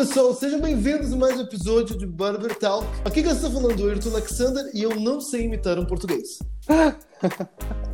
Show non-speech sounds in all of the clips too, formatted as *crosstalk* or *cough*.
pessoal, sejam bem-vindos a mais um episódio de Barber Talk. Aqui quem está falando é o Ayrton Alexander e eu não sei imitar um português. *laughs*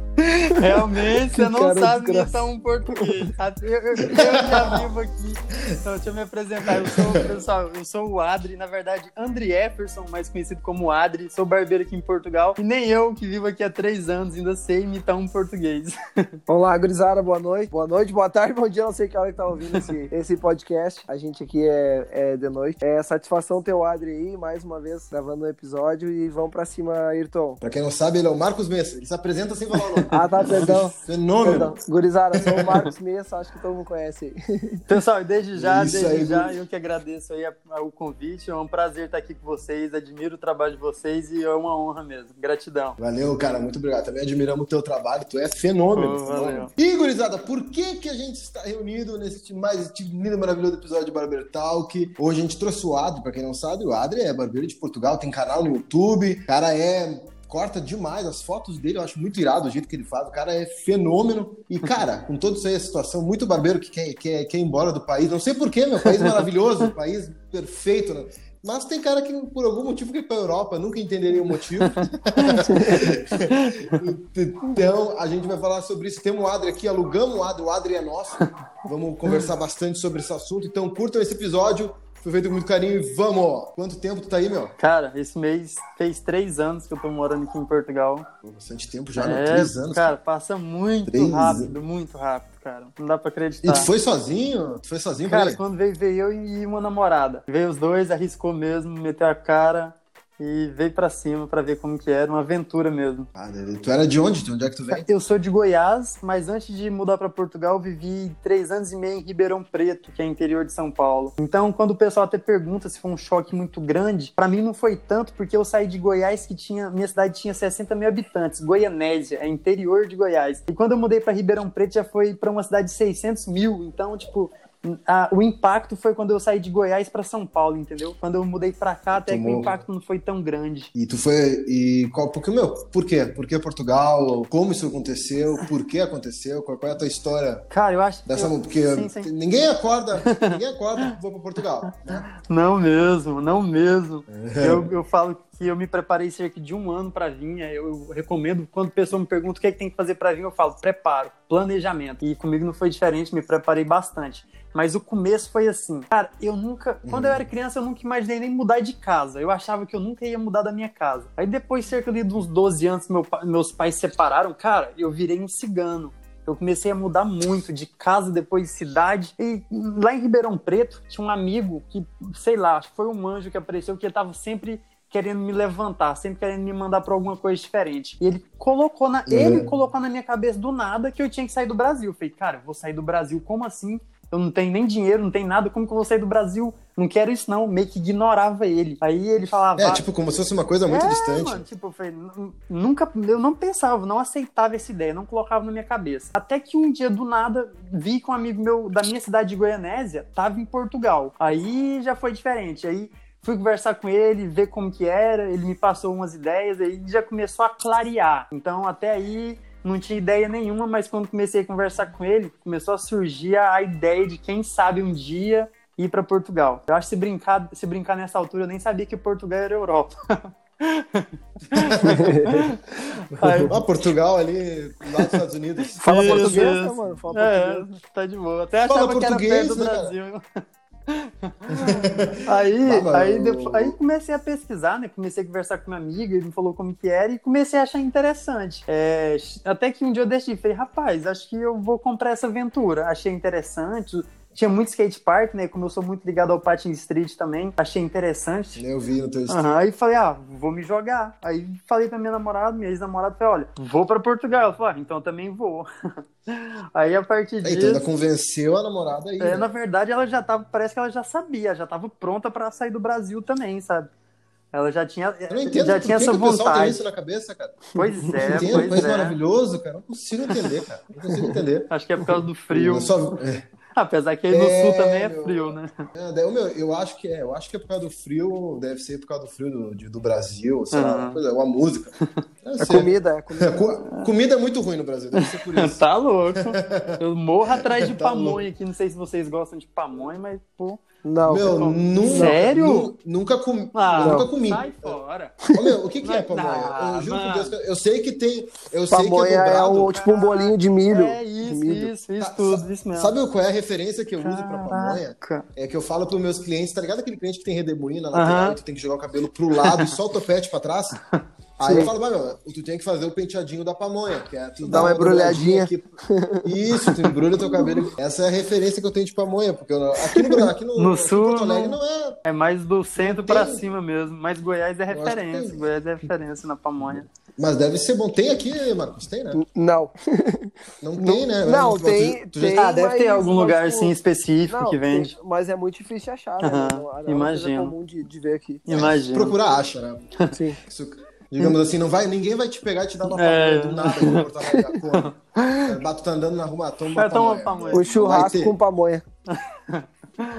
*laughs* Realmente, você não sabe imitar um português. Eu, eu, eu já vivo aqui. Então, deixa eu me apresentar. Eu sou, pessoal, eu sou o Adri, na verdade, Andri Efferson, mais conhecido como Adri. Sou barbeiro aqui em Portugal. E nem eu, que vivo aqui há três anos, ainda sei imitar um português. *laughs* Olá, gurizada, boa noite. Boa noite, boa tarde, bom dia, não sei que hora que tá ouvindo esse, *laughs* esse podcast. A gente aqui é, é de noite. É satisfação ter o Adri aí, mais uma vez, gravando um episódio e vamos pra cima, Ayrton. Pra quem não sabe, ele é o Marcos Messa. Ele se apresenta sem falar o nome. Ah, tá, perdão. Fenômeno. Perdão. Gurizada, sou o Marcos Messa, acho que todo mundo conhece aí. *laughs* Pessoal, desde já, Isso desde aí, já, eu que agradeço aí o convite. É um prazer estar aqui com vocês. Admiro o trabalho de vocês e é uma honra mesmo. Gratidão. Valeu, cara, muito obrigado. Também admiramos o teu trabalho, tu é fenômeno. Pô, valeu. E, gurizada, por que que a gente está reunido nesse mais lindo e maravilhoso episódio de Barber Talk? Hoje a gente trouxe o Adri, pra quem não sabe, o Adri é barbeiro de Portugal, tem canal no YouTube, o cara é... Corta demais as fotos dele, eu acho muito irado o jeito que ele faz. O cara é fenômeno. E, cara, com todo isso aí, a situação, muito barbeiro que quer, quer, quer ir embora do país. Não sei porquê, meu país maravilhoso, um *laughs* país perfeito, né? Mas tem cara que, por algum motivo, quer ir pra Europa, nunca entenderia o motivo. *laughs* então, a gente vai falar sobre isso. Temos o Adri aqui, alugamos o Adri, o Adri é nosso. Vamos conversar bastante sobre esse assunto. Então, curtam esse episódio. Foi feito com muito carinho e vamos! Quanto tempo tu tá aí, meu? Cara, esse mês fez três anos que eu tô morando aqui em Portugal. Pô, Bastante tempo já, né? É, Três anos. Cara, passa muito Três rápido, muito rápido, cara. Não dá pra E acreditar. tu foi sozinho? Tu foi sozinho Cara, quando veio, veio eu e uma namorada. Veio os dois, arriscou mesmo, meteu a cara e veio pra cima pra ver como que era, uma aventura mesmo. Ah, tu era de onde? De onde é que tu vem? Eu sou de Goiás, mas antes de mudar pra Portugal, eu vivi três anos e meio em Ribeirão Preto, que é interior de São Paulo. Então, quando o pessoal até pergunta se foi um choque muito grande, pra mim não foi tanto, porque eu saí de Goiás, que tinha, minha cidade tinha 60 mil habitantes, Goianésia, é interior de Goiás. E quando eu mudei pra Ribeirão Preto, já foi pra uma cidade de 600 mil. Então, tipo, a- o impacto foi quando eu saí de Goiás pra São Paulo, entendeu? Quando eu mudei pra cá, até que Tomou. o impacto não foi tão grande. E tu foi. E qual. Porque, meu, por quê? Por que Portugal? Como isso aconteceu? Por que aconteceu? Qual, qual é a tua história Cara, eu acho dessa. eu- Porque sim, sim. ninguém acorda, ninguém acorda, vou pra Portugal. Né? *laughs* Não mesmo, não mesmo. É. Eu, eu falo que eu me preparei cerca de um ano para vir. Eu, eu recomendo, quando a pessoa me pergunta o que, é que tem que fazer para vir, eu falo preparo, planejamento. E comigo não foi diferente, me preparei bastante. Mas o começo foi assim. Cara, eu nunca. Quando eu era criança, eu nunca imaginei nem mudar de casa. Eu achava que eu nunca ia mudar da minha casa. Aí depois, cerca de uns 12 anos, meu meus pais se separaram, cara, eu virei um cigano. Eu comecei a mudar muito de casa, depois de cidade. E lá em Ribeirão Preto, tinha um amigo que, sei lá, acho que foi um anjo que apareceu, que tava sempre querendo me levantar, sempre querendo me mandar pra alguma coisa diferente. E ele colocou na, ele colocou na minha cabeça do nada que eu tinha que sair do Brasil. Eu falei, cara, eu vou sair do Brasil, como assim? Eu não tenho nem dinheiro, não tenho nada, como que eu vou sair do Brasil? Não quero isso não, meio que ignorava ele. Aí ele falava, É, tipo, como se fosse uma coisa muito é, distante. Mano, tipo, eu falei, "Nu- nunca, eu não pensava, não aceitava essa ideia, não colocava na minha cabeça. Até que um dia, do nada, vi que um amigo meu da minha cidade de Goianésia tava em Portugal. Aí já foi diferente. Aí fui conversar com ele, ver como que era, ele me passou umas ideias, aí já começou a clarear. Então, até aí não tinha ideia nenhuma, mas quando comecei a conversar com ele, começou a surgir a, ideia de quem sabe um dia ir para Portugal. Eu acho que se brincar, se brincar nessa altura, eu nem sabia que Portugal era Europa. *laughs* Aí- Ah, Portugal ali, lá dos Estados Unidos. Fala Isso, português, né, mano? Fala É, português. tá de boa. Até Fala achava que era português, perto do né, cara? Aí, aí, depois, aí comecei a pesquisar, né? Comecei a conversar com minha amiga, ele me falou como que era e comecei a achar interessante. É, até que um dia eu decidi, falei, rapaz, acho que eu vou comprar essa aventura. Achei interessante. Tinha muito skate park, né? Como eu sou muito ligado ao patin street também, achei interessante. Eu vi no teu Aham, aí falei, ah, vou me jogar. Aí falei pra minha namorada, minha ex-namorada, falei, olha, vou pra Portugal. Ela falou, ah, então eu também vou. *laughs* aí a partir Aí, tu ainda disso. convenceu a namorada aí. É, né? na verdade, ela já tava, parece que ela já sabia, já tava pronta pra sair do Brasil também, sabe? Ela já tinha, Eu não entendo já tinha essa que o pessoal tem vontade. isso na cabeça, cara. Pois Não é, entendo, pois país é. maravilhoso, cara. Não consigo entender, cara. Não consigo entender. Acho que é por causa do frio. Eu só- é. Apesar que aí no É, sul também é frio, né? É, daí, meu, eu acho que é, eu acho que é por causa do frio, deve ser por causa do frio do, de- do Brasil, sei lá, Aham. uma, coisa, uma música. *laughs* Deve A ser. comida, a comida. É, co- comida é muito ruim no Brasil, deve ser por *laughs* isso. Tá louco. Eu morro atrás de *laughs* Tá pamonha aqui. Não sei se vocês gostam de pamonha, mas, pô. Não, Meu, nunca, Sério? nu- nunca, comi, Ah, nunca comi. sai fora. Ô, meu, o que, que é pamonha? Ah, eu juro por. Deus, eu- eu sei que tem. Eu sei que pamonha é é, dobrado. um, tipo um bolinho de milho. É de isso, milho. isso, isso Tá, tudo, isso mesmo. Sabe qual é a referência que eu uso pra pamonha? Caraca. É que eu falo pros meus clientes, tá ligado aquele cliente que tem redemoinho na lateral Aham. e tu tem que jogar o cabelo pro lado e só o topete pra trás? *laughs* Aí eu falo, mas, meu, tu tem que fazer o penteadinho da pamonha, que é tu Dá uma embrulhadinha. aqui. Isso, tu embrulha teu cabelo. Essa é a referência que eu tenho de pamonha, porque eu, aqui no, aqui no, No aqui sul, Porto Alegre não- é. É mais do centro Tem- pra cima mesmo. Mas Goiás é referência. Goiás é referência na pamonha. Mas deve ser bom. Tem aqui, Marcos? Tem, né? Não. Não tem, né? Não, Mas, tem- tu- tu já- tem. Ah, deve ter algum lugar assim específico Não, que vende. tem- mas é muito difícil de achar, né? Não- não é imagino. comum de, de ver aqui. Imagina. Procurar acha, né? Sim. Isso, digamos assim, não vai, ninguém vai te pegar e te dar uma É. pamonha do nada em Porto Alegre. É, Tu tá andando na rua, toma uma pamonha. pamonha. Vai churrasco com pamonha.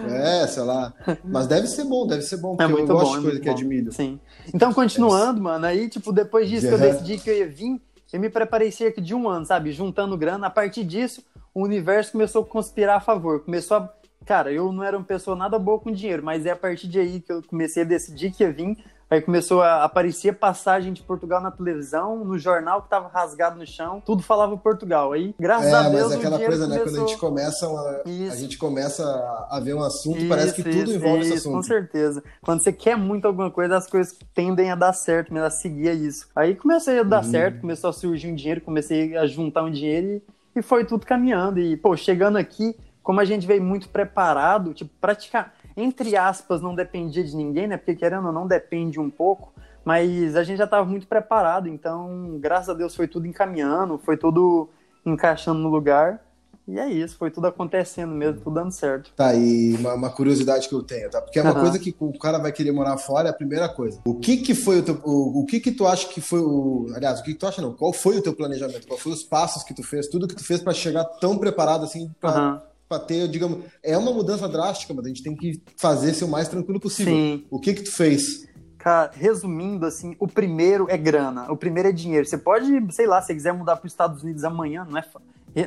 É, sei lá. Mas deve ser bom, deve ser bom, porque É muito eu gosto bom. de é coisa muito que é bom. de milho. Sim. Então, continuando, mano, aí, tipo, depois disso que eu decidi que eu ia vir, eu me preparei cerca de um ano, sabe? Juntando grana. A partir disso, o universo começou a conspirar a favor. Começou a. Cara, eu não era uma pessoa nada boa com dinheiro, mas é a partir de aí que eu comecei a decidir que ia vir. Aí começou a aparecer passagem de Portugal na televisão, no jornal que tava rasgado no chão, tudo falava Portugal. Aí, graças É, a Deus, mas é aquela coisa, né? começou... Quando a gente começa, uma- a Isso. gente começa a ver um assunto, parece que Isso, tudo isso, envolve esse isso, Com assunto. certeza. Quando você quer muito alguma coisa, as coisas tendem a dar certo, mesmo a seguir isso. Aí comecei a dar Uhum. certo, começou a surgir um dinheiro, comecei a juntar um dinheiro e, e foi tudo caminhando. E, pô, chegando aqui, como a gente veio muito preparado, tipo, praticar, entre aspas, não dependia de ninguém, né? Porque querendo ou não, depende um pouco. Mas a gente já estava muito preparado, então, graças a Deus, foi tudo encaminhando, foi tudo encaixando no lugar. E é isso, foi tudo acontecendo mesmo, tudo dando certo. Tá, e uma, uma curiosidade que eu tenho, tá? Porque é uma Aham. coisa que o cara vai querer morar fora, é a primeira coisa. O que que foi o teu, o, o que que tu acha que foi o, aliás, o que que tu acha não, qual foi o teu planejamento? Qual foi os passos que tu fez, tudo que tu fez pra chegar tão preparado assim pra, Aham. Pra ter, digamos, é uma mudança drástica, mas a gente tem que fazer ser o mais tranquilo possível. Sim. O que que tu fez? Cara, resumindo, assim, o primeiro é grana, o primeiro é dinheiro. Você pode, sei lá, se você quiser mudar para os Estados Unidos amanhã, não é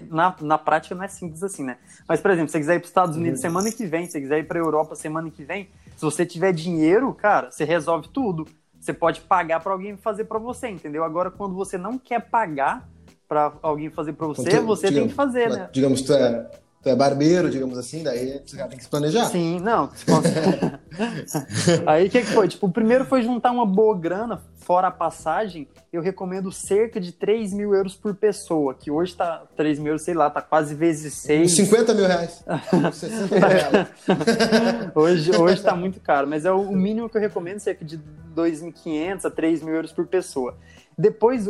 na, na prática não é simples assim, né? Mas, por exemplo, se você quiser ir para os Estados Unidos semana que vem, se você quiser ir para a Europa semana que vem, se você tiver dinheiro, cara, você resolve tudo. Você pode pagar para alguém fazer para você, entendeu? Agora, quando você não quer pagar para alguém fazer para você, Então, tu- você tem digamos, que fazer, né? Digamos, tu é, tu é barbeiro, digamos assim, daí você tem que se planejar. Sim, não. *laughs* Aí o que, que foi? Tipo, o primeiro foi juntar uma boa grana, fora a passagem. Eu recomendo cerca de 3 mil euros por pessoa, que hoje tá 3 mil euros, sei lá, tá quase vezes 6. 50 mil reais. *laughs* 60 mil reais. *laughs* Hoje, hoje tá muito caro, mas é o mínimo que eu recomendo, cerca de 2.500 a 3 mil euros por pessoa. Depois,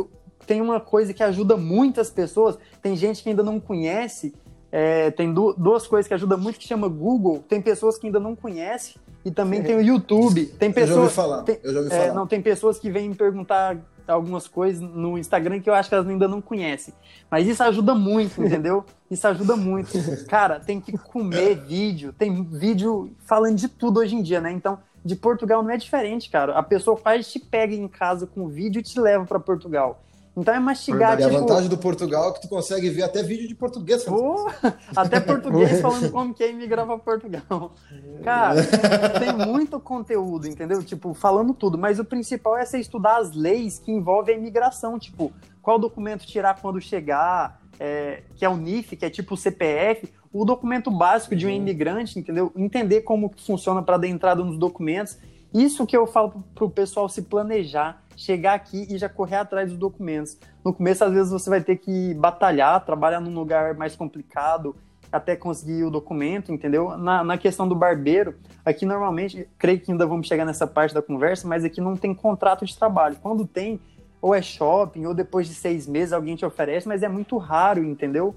tem uma coisa que ajuda muitas pessoas, tem gente que ainda não conhece, é, tem du- duas coisas que ajudam muito, que chama Google, tem pessoas que ainda não conhecem, e também tem o YouTube, tem Eu já ouvi pessoas... falar. tem- eu já ouvi é, não, tem pessoas que vêm me perguntar algumas coisas no Instagram que eu acho que elas ainda não conhecem. Mas isso ajuda muito, *laughs* entendeu? Isso ajuda muito. Cara, tem que comer vídeo. Tem vídeo falando de tudo hoje em dia, né? Então, de Portugal não é diferente, cara. A pessoa faz, te pega em casa com o vídeo e te leva pra Portugal. Então é mastigar, E a tipo... vantagem do Portugal é que tu consegue ver até vídeo de português. *laughs* Até português *laughs* falando como que é emigrar pra Portugal. Cara, tem muito conteúdo, entendeu? Tipo, falando tudo, mas o principal é você estudar as leis que envolvem a imigração, tipo, qual documento tirar quando chegar, é, que é o NIF, que é tipo o CPF, o documento básico de um imigrante, entendeu? Entender como que funciona para dar entrada nos documentos. Isso que eu falo pro pessoal se planejar, chegar aqui e já correr atrás dos documentos. No começo, às vezes, você vai ter que batalhar, trabalhar num lugar mais complicado, até conseguir o documento, entendeu? Na, na questão do barbeiro, aqui normalmente, creio que ainda vamos chegar nessa parte da conversa, mas aqui não tem contrato de trabalho. Quando tem, ou é shopping, ou depois de seis meses alguém te oferece, mas é muito raro, entendeu?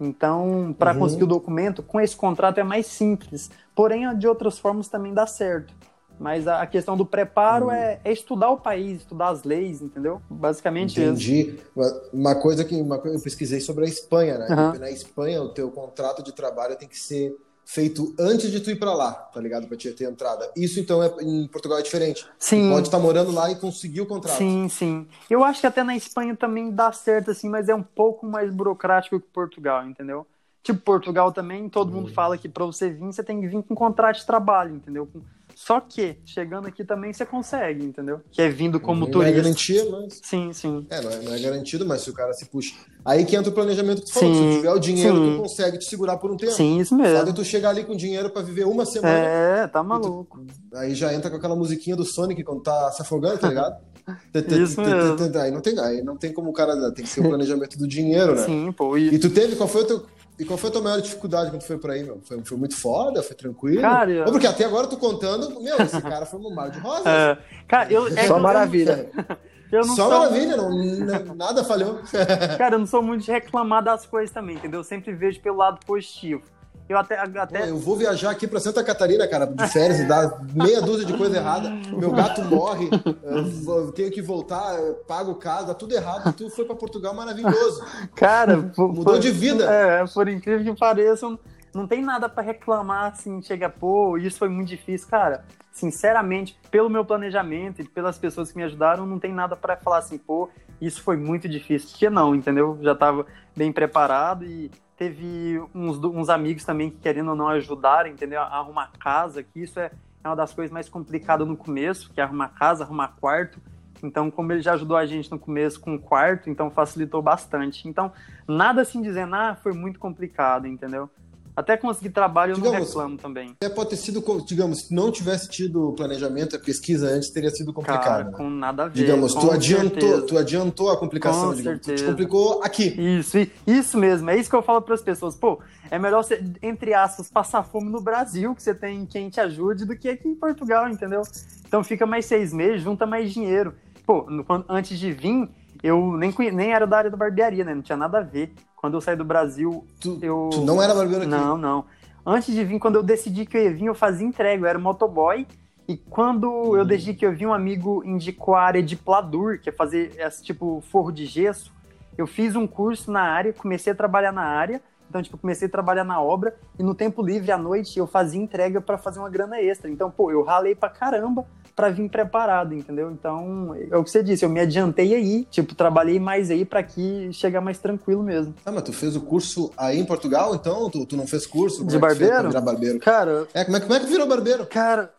Então, para Uhum. conseguir o documento, com esse contrato é mais simples. Porém, de outras formas também dá certo. Mas a questão do preparo hum. é, é, estudar o país, estudar as leis, entendeu? Basicamente Entendi. Isso. Uma coisa que uma coisa, eu pesquisei sobre a Espanha, né? Uhum. Na Espanha, o teu contrato de trabalho tem que ser feito antes de tu ir para lá, tá ligado? Pra te ter entrada. Isso, então, é, em Portugal é diferente. Sim. Tu pode estar tá morando lá e conseguir o contrato. Sim, sim. Eu acho que até na Espanha também dá certo, assim, mas é um pouco mais burocrático que Portugal, entendeu? Tipo, Portugal também, todo mundo hum. fala que para você vir, você tem que vir com contrato de trabalho, entendeu? Só que, chegando aqui também, você consegue, entendeu? Que é vindo como não turista. Não é garantia, mas... Sim, sim. É não, é, não é, garantido, mas se o cara se puxa... Aí que entra o planejamento que tu falou. Sim, se tiver o dinheiro, sim. tu consegue te segurar por um tempo. Sim, isso mesmo. Só tu chegar ali com dinheiro para viver uma semana. É, tá maluco. Tu... aí já entra com aquela musiquinha do Sonic quando tá se afogando, tá ligado? *laughs* Isso mesmo. Aí não tem, aí não tem como o cara. Tem que ser o planejamento do dinheiro, né? Sim, pô. E... e tu teve, qual foi o teu e qual foi a tua maior dificuldade quando tu foi por aí, meu? Foi, foi muito foda? Foi tranquilo? Cara, eu... Ou porque até agora eu tô contando, meu, esse cara foi um mar de rosas. *laughs* É, cara, eu, é Só maravilha. *laughs* Eu não Só sou... maravilha, não, nada falhou. *laughs* Cara, eu não sou muito de reclamar das coisas também, entendeu? Eu sempre vejo pelo lado positivo. Eu até. até... Pô, eu vou viajar aqui para Santa Catarina, cara, de férias e dar meia dúzia de coisa errada. Meu gato morre, eu tenho que voltar, pago casa, tudo errado. Tu foi para Portugal maravilhoso. Cara, mudou por, de vida. É, por incrível que pareça, não tem nada para reclamar assim, chega, pô, isso foi muito difícil, cara. Sinceramente, pelo meu planejamento e pelas pessoas que me ajudaram, não tem nada para falar assim, pô, isso foi muito difícil. Que não, entendeu? Já estava bem preparado e teve uns, uns amigos também que, querendo ou não, ajudaram, entendeu? Arrumar casa, que isso é, é uma das coisas mais complicadas no começo, que é arrumar casa, arrumar quarto. Então, como ele já ajudou a gente no começo com o quarto, então facilitou bastante. Então, nada assim dizendo, ah, foi muito complicado, entendeu? Até conseguir trabalho eu digamos, não reclamo também. Até pode ter sido, digamos, se não tivesse tido planejamento, a pesquisa antes teria sido complicado. Cara, né? com nada a ver. Digamos, tu adiantou, tu adiantou a complicação, com digamos, certeza. tu te complicou aqui. Isso, isso mesmo, é isso que eu falo para as pessoas. Pô, é melhor você, entre aspas, passar fome no Brasil, que você tem quem te ajude, do que aqui em Portugal, entendeu? Então fica mais seis meses, junta mais dinheiro. Pô, antes de vir, eu nem, nem era da área da barbearia, né? Não tinha nada a ver. Quando eu saí do Brasil, tu, eu. Tu não era barbeiro aqui? Não, não. Antes de vir, quando eu decidi que eu ia vir, eu fazia entrega, eu era motoboy. E quando eu hum. decidi que eu vi um amigo indicou a área de pladur, que é fazer esse tipo forro de gesso, eu fiz um curso na área, comecei a trabalhar na área. Então, tipo, comecei a trabalhar na obra e no tempo livre à noite eu fazia entrega para fazer uma grana extra. Então, pô, eu ralei pra caramba para vir preparado, entendeu? Então, é o que você disse, eu me adiantei aí, tipo, trabalhei mais aí para aqui chegar mais tranquilo mesmo. Ah, mas tu fez o curso aí em Portugal, então? Tu, tu não fez curso? De barbeiro? virar barbeiro? Cara... É, como é, como é que virou barbeiro? Cara...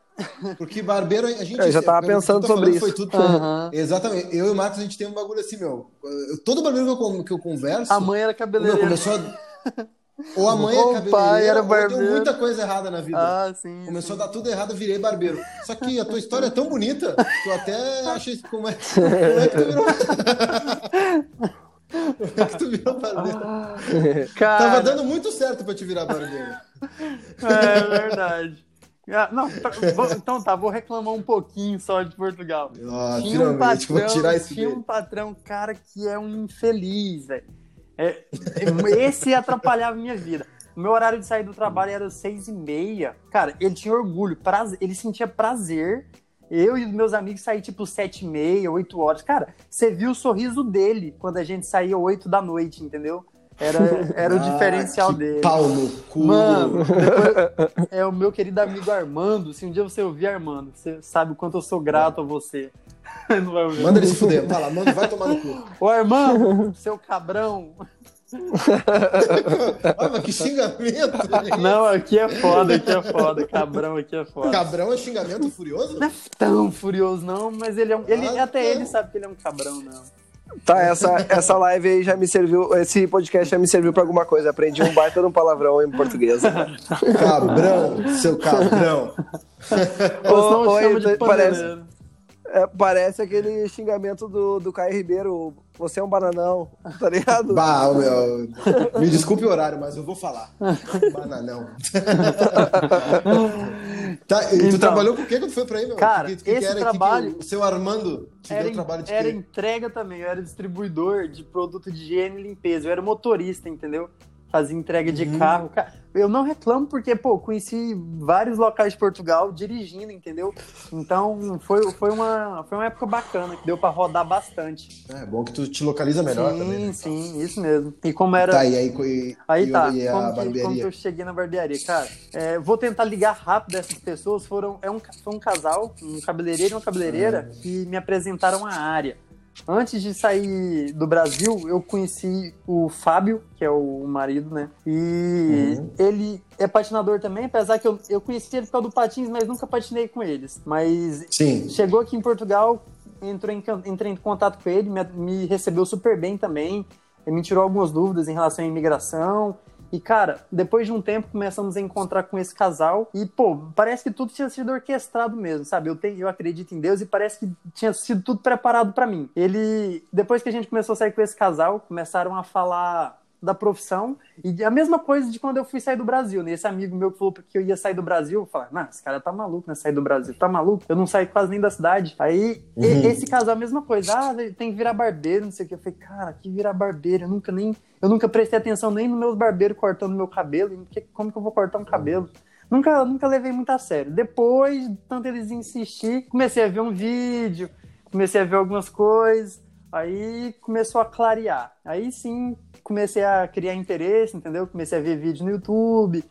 Porque barbeiro, a gente. *laughs* Eu já tava pensando sobre isso. Foi tudo uhum. Exatamente. Eu e o Marcos, a gente tem um bagulho assim, meu. Todo barbeiro que eu, que eu converso. A mãe era cabeleireira. Meu, começou a. Ou a mãe é cabeleireira, pai deu muita coisa errada na vida. Ah, sim. Começou sim. a dar tudo errado, virei barbeiro. Só que a tua história é tão bonita que eu até achei como é, *laughs* como é que tu virou. como é que tu virou barbeiro? Cara... Tava dando muito certo pra te virar barbeiro. É verdade. Ah, não, tá, então tá, vou reclamar um pouquinho só de Portugal. Ah, tinha um patrão, vou Tinha um patrão, cara, que é um infeliz, velho. É, esse atrapalhava a minha vida. O meu horário de sair do trabalho era seis e meia. Cara, ele tinha orgulho, prazer, ele sentia prazer. Eu e os meus amigos sair tipo sete e meia, oito horas. Cara, você viu o sorriso dele quando a gente saía oito da noite, entendeu? Era, era o ah, diferencial dele. Pau no cu. Mano, depois, é o meu querido amigo Armando. Se um dia você ouvir Armando, você sabe o quanto eu sou grato a você. *laughs* Manda ele se fuder. Fala, manda, vai tomar no cu. *laughs* Ô, Armando, *laughs* seu cabrão. Olha, que xingamento. Não, aqui é foda, aqui é foda. Cabrão aqui é foda. Cabrão é xingamento furioso? Não é tão furioso, não, mas ele é um. Ele, ah, até ele sabe que ele é um cabrão, não. Tá, essa, essa live aí já me serviu, esse podcast já me serviu pra alguma coisa. Aprendi um baita de um palavrão em português. Cabrão, seu cabrão. Ou, ou chama de parece, é, parece aquele xingamento do, do Caio Ribeiro. Você é um bananão, tá ligado? Bah, meu, me desculpe o horário, mas eu vou falar. *laughs* Bananão. *laughs* tá, e tu então, trabalhou com o que quando foi pra aí, meu? Cara, que, que esse que trabalho... Que o seu Armando te era, deu trabalho de Era quê? entrega também, eu era distribuidor de produto de higiene e limpeza. Eu era motorista, entendeu? Fazia entrega de uhum. carro. Eu não reclamo porque, pô, conheci vários locais de Portugal dirigindo, entendeu? Então foi, foi, uma, foi uma época bacana, que deu para rodar bastante. É bom que tu te localiza melhor sim, também. Né? Sim, isso mesmo. E como era. Tá, e aí, e, aí e, tá, e como, que, como que eu cheguei na barbearia? Cara, é, vou tentar ligar rápido essas pessoas. Foram, é um, foi um casal, um cabeleireiro e uma cabeleireira, é. que me apresentaram a área. Antes de sair do Brasil, eu conheci o Fábio, que é o marido, né? E uhum. ele é patinador também, apesar que eu, eu conheci ele por causa do patins, mas nunca patinei com eles. Mas Sim. chegou aqui em Portugal, entrou em, entrei em contato com ele, me, me recebeu super bem também. Ele me tirou algumas dúvidas em relação à imigração. E, cara, depois de um tempo começamos a encontrar com esse casal e, pô, parece que tudo tinha sido orquestrado mesmo, sabe? Eu, tenho, eu acredito em Deus e parece que tinha sido tudo preparado para mim. Ele, depois que a gente começou a sair com esse casal, começaram a falar da profissão. E a mesma coisa de quando eu fui sair do Brasil, né? Esse amigo meu que falou que eu ia sair do Brasil, eu falei, não, esse cara tá maluco, né? Sair do Brasil, tá maluco? Eu não saí quase nem da cidade. Aí, uhum. esse casal, a mesma coisa, ah, tem que virar barbeiro, não sei o que. Eu falei, cara, que virar barbeiro? Eu nunca nem. Eu nunca prestei atenção nem nos meus barbeiros cortando meu cabelo. Como que eu vou cortar um cabelo? Nunca, nunca levei muito a sério. Depois, tanto eles insistir, comecei a ver um vídeo, comecei a ver algumas coisas. Aí começou a clarear. Aí sim comecei a criar interesse, entendeu? Comecei a ver vídeo no YouTube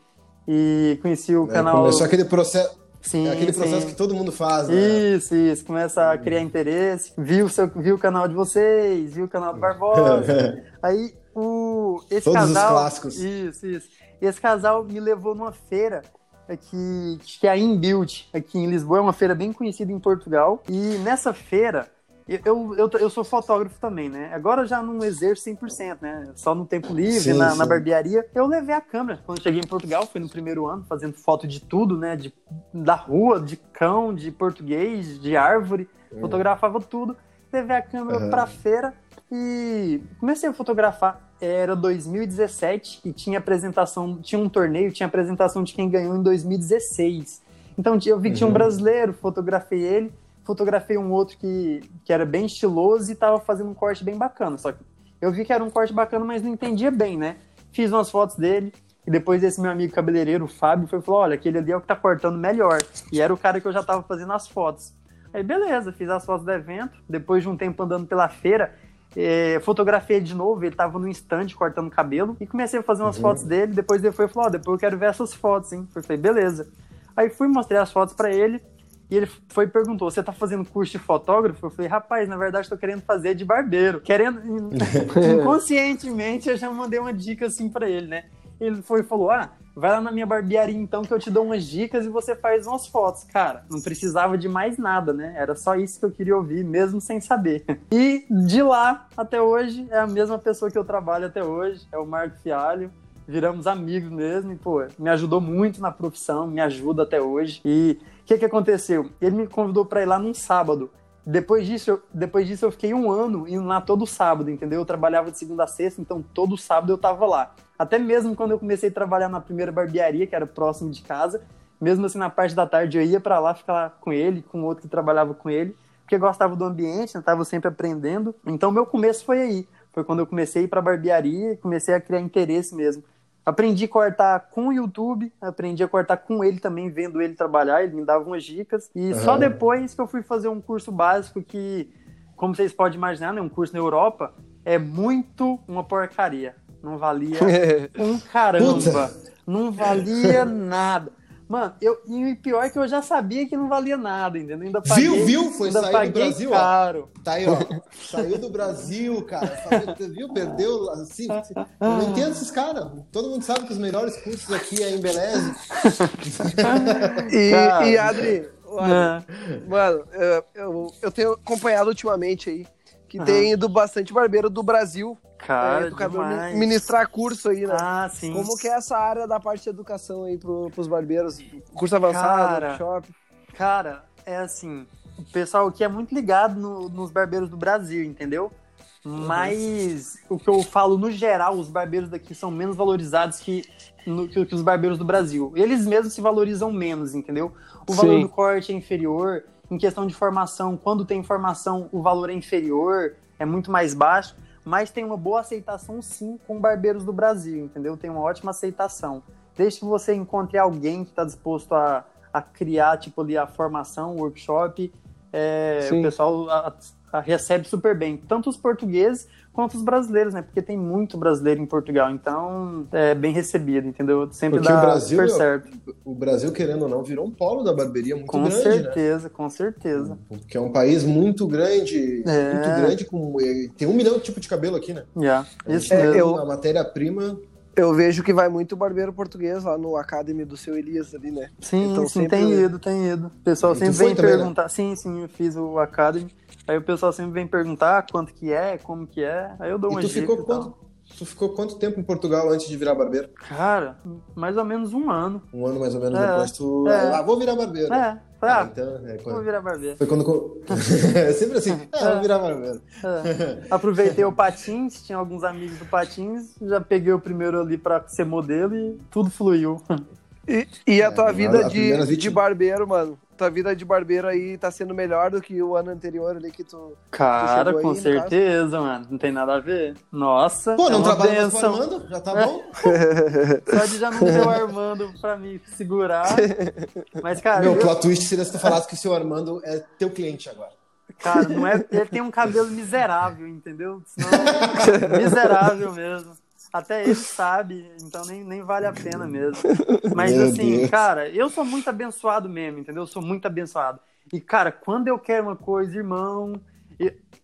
e conheci o é, canal. Começou aquele processo. Sim, é aquele processo sim. que todo mundo faz, né? Isso, isso. Começa a criar interesse. Viu o, seu, viu o canal de vocês, viu o canal do Barbosa. *laughs* Aí o, esse Todos casal. os clássicos. Isso, isso. Esse casal me levou numa feira aqui, que é a Inbuild, aqui em Lisboa. É uma feira bem conhecida em Portugal. E nessa feira eu, eu, eu sou fotógrafo também, né? Agora eu já não exerço 100%, né? Só no tempo livre, sim, na, sim. na, barbearia. Eu levei a câmera. Quando cheguei em Portugal, fui no primeiro ano, fazendo foto de tudo, né? De, da rua, de cão, de português, de árvore. Uhum. Fotografava tudo. Levei a câmera uhum. pra feira e comecei a fotografar. Era 2017 e tinha apresentação, tinha um torneio, tinha apresentação de quem ganhou em 2016. Então eu vi que tinha um uhum. brasileiro, fotografei ele fotografei um outro que, que era bem estiloso e tava fazendo um corte bem bacana. Só que eu vi que era um corte bacana, mas não entendia bem, né? Fiz umas fotos dele. E depois esse meu amigo cabeleireiro, o Fábio, foi falou: olha, aquele ali é o que tá cortando melhor. E era o cara que eu já tava fazendo as fotos. Aí beleza, fiz as fotos do evento. Depois de um tempo andando pela feira, é, fotografei de novo, ele tava no stand cortando cabelo e comecei a fazer umas uhum. fotos dele. Depois ele foi e falou: depois eu quero ver essas fotos, hein? Eu falei, beleza. Aí fui mostrar as fotos para ele. E ele foi e perguntou: Você tá fazendo curso de fotógrafo? Eu falei: Rapaz, na verdade, tô querendo fazer de barbeiro. Querendo. *laughs* Inconscientemente, eu já mandei uma dica assim para ele, né? Ele foi e falou: Ah, vai lá na minha barbearia então que eu te dou umas dicas e você faz umas fotos. Cara, não precisava de mais nada, né? Era só isso que eu queria ouvir, mesmo sem saber. *laughs* E de lá até hoje, é a mesma pessoa que eu trabalho até hoje, é o Marco Fialho viramos amigos mesmo, e, pô, me ajudou muito na profissão, me ajuda até hoje. E que, que aconteceu? Ele me convidou para ir lá num sábado. Depois disso, eu, depois disso, eu fiquei um ano indo lá todo sábado, entendeu? Eu trabalhava de segunda a sexta, então todo sábado eu tava lá. Até mesmo quando eu comecei a trabalhar na primeira barbearia, que era próximo de casa, mesmo assim na parte da tarde eu ia para lá ficar com ele, com outro que trabalhava com ele, porque gostava do ambiente, eu tava sempre aprendendo. Então meu começo foi aí. Foi quando eu comecei a ir pra barbearia comecei a criar interesse mesmo. Aprendi a cortar com o YouTube, aprendi a cortar com ele também, vendo ele trabalhar, ele me dava umas dicas. E uhum. só depois que eu fui fazer um curso básico que, como vocês podem imaginar, né, um curso na Europa, é muito uma porcaria. Não valia *laughs* um caramba. Puta. Não valia nada. Mano, eu, e o pior é que eu já sabia que não valia nada, entendeu? Ainda paguei, viu, viu? Foi sair do Brasil, caro. ó. Tá aí, ó. Saiu do Brasil, cara. Saiu, viu? Perdeu. Assim, eu não entendo esses caras. Todo mundo sabe que os melhores cursos aqui é em Beleza. e, e Adri, é. mano, eu, eu, eu tenho acompanhado ultimamente aí que uhum. tem ido bastante barbeiro do Brasil Cara, é, ministrar curso aí, né? Ah, sim. Como que é essa área da parte de educação aí pro, pros barbeiros? Curso avançado, cara, workshop? Cara, é assim, o pessoal aqui é muito ligado no, nos barbeiros do Brasil, entendeu? Mas uhum. o que eu falo no geral, os barbeiros daqui são menos valorizados que, no, que, que, os barbeiros do Brasil. Eles mesmos se valorizam menos, entendeu? O valor Sim. do corte é inferior. Em questão de formação, quando tem formação, o valor é inferior, é muito mais baixo. Mas tem uma boa aceitação sim com barbeiros do Brasil, entendeu? Tem uma ótima aceitação. Desde que você encontre alguém que está disposto a, a criar, tipo, ali, a formação, o workshop, é, o pessoal a, a, recebe super bem. Tanto os portugueses quanto os brasileiros, né? Porque tem muito brasileiro em Portugal, então é bem recebido, entendeu? Sempre Porque dá o Brasil, super certo. O Brasil, querendo ou não, virou um polo da barbearia muito com grande, certeza, né? Com certeza, Porque é um país muito grande, É. muito grande, com, tem um milhão de tipos de cabelo aqui, né? yeah, isso É, mesmo. eu- A matéria-prima Eu vejo que vai muito barbeiro português lá no Academy do seu Elias ali, né? Sim, Então, sim, sempre- tem ido, tem ido. O pessoal E sempre vem também, né? perguntar. Sim, sim, eu fiz o Academy. Aí o pessoal sempre vem perguntar quanto que é, como que é. Aí eu dou E uma tu dica ficou, e tal. quanto, tu ficou quanto tempo em Portugal antes de virar barbeiro? Cara, mais ou menos um ano. Um ano mais ou menos É, depois tu. é. Ah, vou virar barbeiro. É, falei, Ah, ah, então, é, vou quando- virar barbeiro. Foi quando. *laughs* é sempre assim. Ah, vou virar barbeiro. É. Aproveitei o Patins, tinha alguns amigos do Patins, já peguei o primeiro ali pra ser modelo e tudo fluiu. E, e a É, tua a- vida a de, primeira de vítima. barbeiro, mano? Tua vida de barbeiro aí tá sendo melhor do que o ano anterior ali que tu. Cara, aí, com no certeza, mano. Não tem nada a ver. Nossa, Pô, é não uma trabalha mais com o. Armando? Já tá bom? *laughs* Só de já não ter o Armando pra me segurar. Mas, cara, Meu, eu- plot twist seria se tu falasse que o seu Armando é teu cliente agora. Cara, não é. Ele tem um cabelo miserável, entendeu? Senão, miserável mesmo. Até *laughs* ele sabe, então nem, nem vale a pena mesmo. *laughs* Mas Meu assim, Deus. cara, eu sou muito abençoado mesmo, entendeu? Eu sou muito abençoado. E, cara, quando eu quero uma coisa, irmão.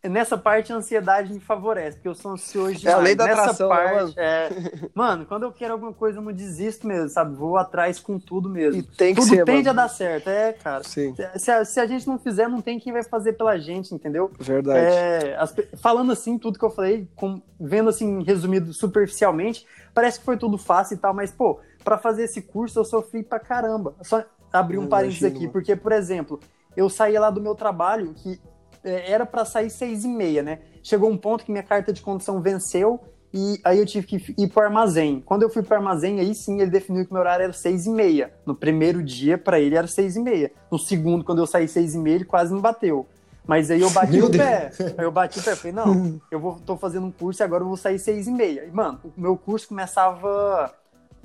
Nessa parte a ansiedade me favorece, porque eu sou ansioso demais. É a lei da Nessa atração, né, parte, mano? é, mano, quando eu quero alguma coisa, eu não desisto mesmo, sabe? Vou atrás com tudo mesmo. E tem que tudo ser, tende mano. a dar certo, é, cara. Sim, Se a, se a gente não fizer, não tem quem vai fazer pela gente, entendeu? verdade. É, as falando assim, tudo que eu falei, com- vendo assim, resumido superficialmente, parece que foi tudo fácil e tal, mas, pô, pra fazer esse curso eu sofri pra caramba. Só abrir um parênteses aqui, mano. porque, por exemplo, eu saía lá do meu trabalho, que era pra sair seis e meia, né? Chegou um ponto que minha carta de condução venceu e aí eu tive que ir pro armazém. Quando eu fui pro armazém, aí sim ele definiu que meu horário era seis e meia. No primeiro dia, pra ele, era seis e meia. No segundo, quando eu saí seis e meia, ele quase me bateu. Mas aí eu bati Meu o Deus. pé. Aí eu bati o pé. Falei, não, *laughs* eu vou, tô fazendo um curso e agora eu vou sair seis e meia. E, mano, o meu curso começava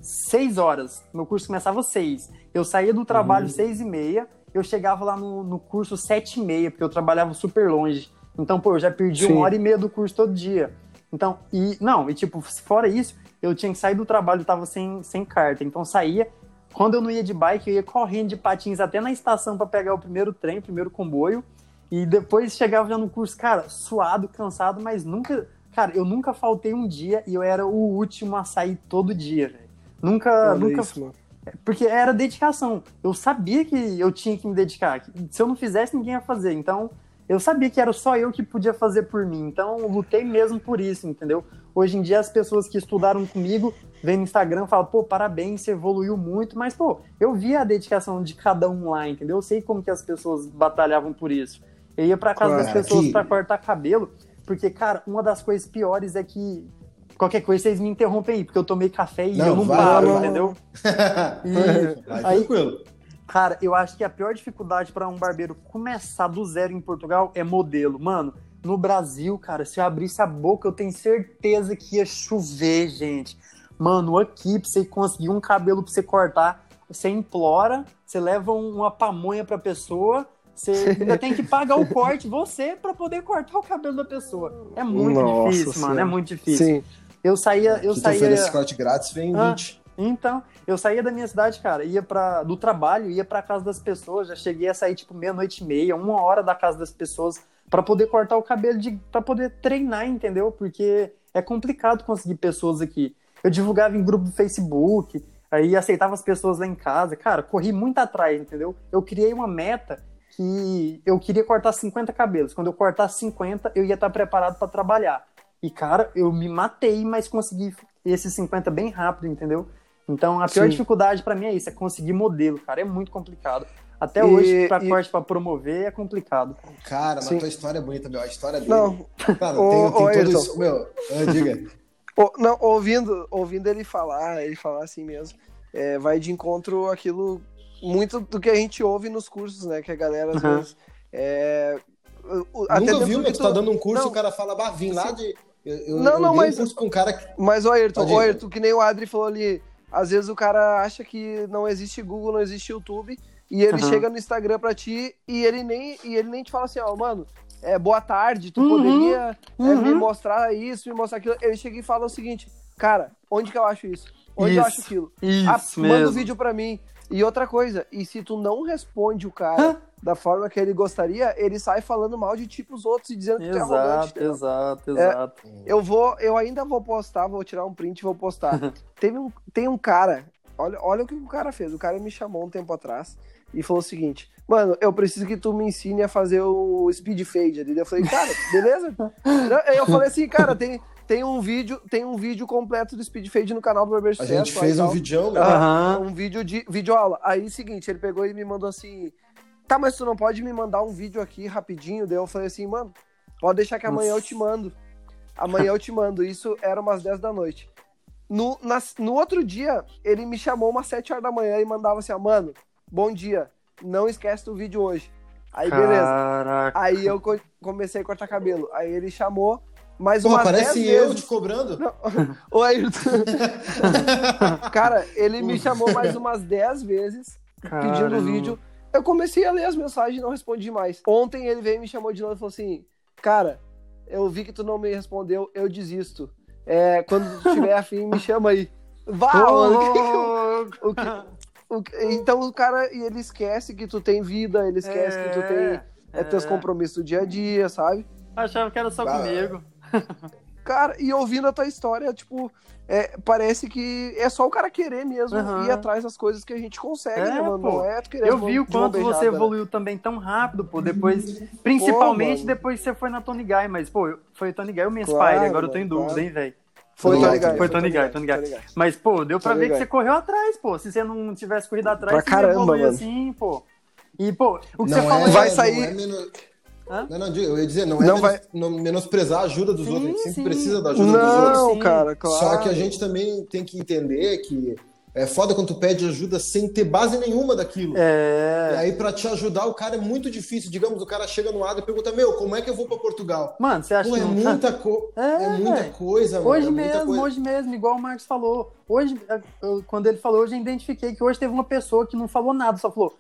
seis horas. Meu curso começava seis. Eu saía do trabalho Uhum. seis e meia. Eu chegava lá no, no curso sete e meia, porque eu trabalhava super longe. Então, pô, eu já perdi Sim. uma hora e meia do curso todo dia. Então, e não, e tipo, fora isso, eu tinha que sair do trabalho, eu tava sem, sem carta. Então saía. Quando eu não ia de bike, eu ia correndo de patins até na estação para pegar o primeiro trem, o primeiro comboio. E depois chegava já no curso, cara, suado, cansado, mas nunca. Cara, eu nunca faltei um dia e eu era o último a sair todo dia, velho. Nunca, Olha nunca isso, mano. Porque era dedicação. Eu sabia que eu tinha que me dedicar. Se eu não fizesse, ninguém ia fazer. Então, eu sabia que era só eu que podia fazer por mim. Então, eu lutei mesmo por isso, entendeu? Hoje em dia, as pessoas que estudaram comigo vêm no Instagram e falam, pô, parabéns, você evoluiu muito. Mas, pô, eu via a dedicação de cada um lá, entendeu? Eu sei como que as pessoas batalhavam por isso. Eu ia pra casa das Claro, pessoas que- pra cortar cabelo, porque, cara, uma das coisas piores é que qualquer coisa vocês me interrompem aí, porque eu tomei café e Não, eu não vai, paro, não, entendeu? *laughs* E Vai aí, tranquilo. Cara, eu acho que a pior dificuldade para um barbeiro começar do zero em Portugal é modelo. Mano, no Brasil, cara, se eu abrisse a boca, eu tenho certeza que ia chover, gente. Mano, aqui, pra você conseguir um cabelo pra você cortar, você implora, você leva um- uma pamonha pra pessoa, você ainda tem que pagar o corte, você, pra poder cortar o cabelo da pessoa. É muito Nossa difícil, mano, Senhora. é muito difícil. Sim. Eu saía, eu Se saía. oferece corte grátis, vem Ah. 20. Então, eu saía da minha cidade, cara, ia para do trabalho, ia pra casa das pessoas, já cheguei a sair tipo meia-noite e meia, uma hora da casa das pessoas pra poder cortar o cabelo de para poder treinar, entendeu? Porque é complicado conseguir pessoas aqui. Eu divulgava em grupo do Facebook, aí aceitava as pessoas lá em casa, cara, corri muito atrás, entendeu? Eu criei uma meta que eu queria cortar 50 cabelos. Quando eu cortar 50, eu ia estar preparado pra trabalhar. E, cara, eu me matei, mas consegui esses 50 bem rápido, entendeu? Então, a pior Sim. dificuldade pra mim é isso, é conseguir modelo, cara. É muito complicado. Até E- hoje, pra e- corte pra promover, é complicado. Cara, mas Sim. tua história é bonita, meu. A história dele. Não, Cara, Ô, tem, ô, tem todo isso. Meu, ah, diga. Ô, não, ouvindo, ouvindo ele falar, ele falar assim mesmo, é, vai de encontro aquilo muito do que a gente ouve nos cursos, né? Que a galera às Aham. vezes. É, o- até Nunca dentro viu, que Tu tá dando um curso, Não. o cara fala, bah, vim lá de. Eu, eu, Não, eu não, um mas- curso um cara que. Mas, ô Ayrton. Ayrton, que nem o Adri falou ali, às vezes o cara acha que não existe Google, não existe YouTube, e ele Aham. chega no Instagram pra ti e ele nem, e ele nem te fala assim, ó, mano, é, boa tarde, tu Uhum, poderia é, uhum. me mostrar isso, me mostrar aquilo. Ele chega e fala o seguinte, cara, onde que eu acho isso? Onde eu Isso. acho aquilo? Isso Ah, manda o vídeo pra mim. E outra coisa, e se tu não responde o cara Hã? Da forma que ele gostaria, ele sai falando mal de tipo os outros e dizendo que tu é arrogante. Exato, entendeu? exato, É. exato. Eu vou, eu ainda vou postar, vou tirar um print e vou postar. *laughs* Teve um, tem um cara, olha, olha o que o cara fez. O cara me chamou um tempo atrás e falou o seguinte: Mano, eu preciso que tu me ensine a fazer o speed fade ali. Eu falei, cara, *laughs* beleza? Eu *laughs* falei assim, cara, tem, tem um vídeo, tem um vídeo completo do speed fade no canal do Barber A gente fez um videão, né? Aham. Um vídeo de vídeo aula. Aí, seguinte, ele pegou e me mandou assim: Tá, mas tu não pode me mandar um vídeo aqui rapidinho? Daí eu falei assim, mano, pode deixar que amanhã eu te mando. Amanhã eu te mando. Isso era umas 10 da noite. No, nas- no outro dia, ele me chamou umas 7 horas da manhã e mandava assim, ó, mano, bom dia. Não esquece do vídeo hoje. Aí, beleza. Caraca. Aí eu co- comecei a cortar cabelo. Aí ele chamou mais Porra, umas parece 10 eu vezes. te cobrando. *laughs* Ô, Ayrton. *laughs* Cara, ele me chamou mais umas 10 vezes pedindo Caramba. o vídeo. Eu comecei a ler as mensagens e não respondi mais. Ontem ele veio e me chamou de novo e falou assim: Cara, eu vi que tu não me respondeu, eu desisto. É, quando tu tiver *laughs* afim, me chama aí. Vá, mano. O que- o que- então o cara, e ele esquece que tu tem vida, ele esquece que tu tem é, teus é. compromissos do dia a dia, sabe? Achava que era só Bah. comigo. *laughs* Cara, e ouvindo a tua história, tipo, é, parece que é só o cara querer mesmo Aham. ir atrás das coisas que a gente consegue, É, né, mano? pô. Não é tu querer Eu vi o quanto beijada, você né? evoluiu também tão rápido, pô. Depois, principalmente mano. depois que você foi na Tony Guy, mas, pô, foi Tony Guy ou Men's Claro, Fire? Agora eu tô em dúvida, claro. hein, velho. Foi Foi Tony Guy. Foi Tony Guy, Tony Guy. Mas, pô, deu pra Tony ver que Guy. você correu atrás, pô. Se você não tivesse corrido atrás, Pra você não caramba, evoluiu mano. assim, pô. E, pô, o que Não você falou é, Vai não sair- é Hã? Não, não, eu ia dizer, não é Não menos- vai- não menosprezar a ajuda dos Sim, outros, a gente sempre sim. precisa da ajuda dos outros. Não, cara, claro. Só que a gente também tem que entender que é foda quando tu pede ajuda sem ter base nenhuma daquilo. E É. aí, pra te ajudar, o cara é muito difícil. Digamos, o cara chega no Adro e pergunta: Meu, como é que eu vou pra Portugal? Mano, você acha Pô, que é não- muita, co... É, é muita coisa, mano. Hoje é muita mesmo, coisa. hoje mesmo, igual o Marcos falou. Hoje, eu- quando ele falou, hoje eu identifiquei que hoje teve uma pessoa que não falou nada, só falou.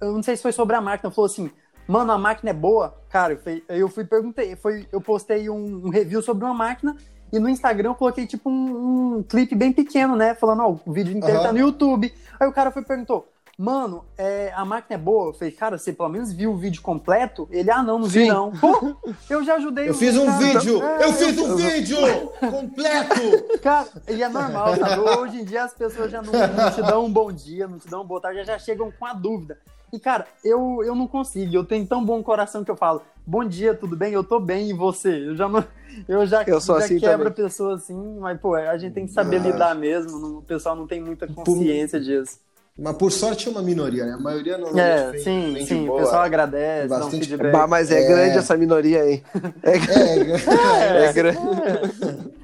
Eu não sei se foi sobre a máquina, falou assim: Mano, a máquina é boa? Cara, eu fui, eu fui perguntei. Foi, eu postei um, um review sobre uma máquina e no Instagram eu coloquei tipo um, um clipe bem pequeno, né? Falando, ó, o vídeo inteiro Aham. tá no YouTube. Aí o cara foi e perguntou. Mano, é, a máquina é boa? Eu falei, cara, você pelo menos viu o vídeo completo? Ele, ah, não, não vi Sim. não. Pô, eu já ajudei Eu o fiz um cara. vídeo! É, eu fiz um vídeo! *laughs* completo! Cara, e é normal, sabe? Hoje em dia as pessoas já não, não te dão um bom dia, não te dão um boa tarde, já, já chegam com a dúvida. E, cara, eu, eu não consigo. Eu tenho tão bom coração que eu falo, bom dia, tudo bem? Eu tô bem, e você? Eu já não. Eu já, Eu sou já assim quebro a pessoa assim, mas, pô, a gente tem que saber Ah. lidar mesmo. não- o pessoal não tem muita consciência disso. Mas por sorte é uma minoria, né? A maioria não É, vem- sim, vem de sim. O boa. pessoal agradece, dá um Bastante- feedback. Bah, mas é, É. grande essa minoria, hein? É, *laughs* É, grande.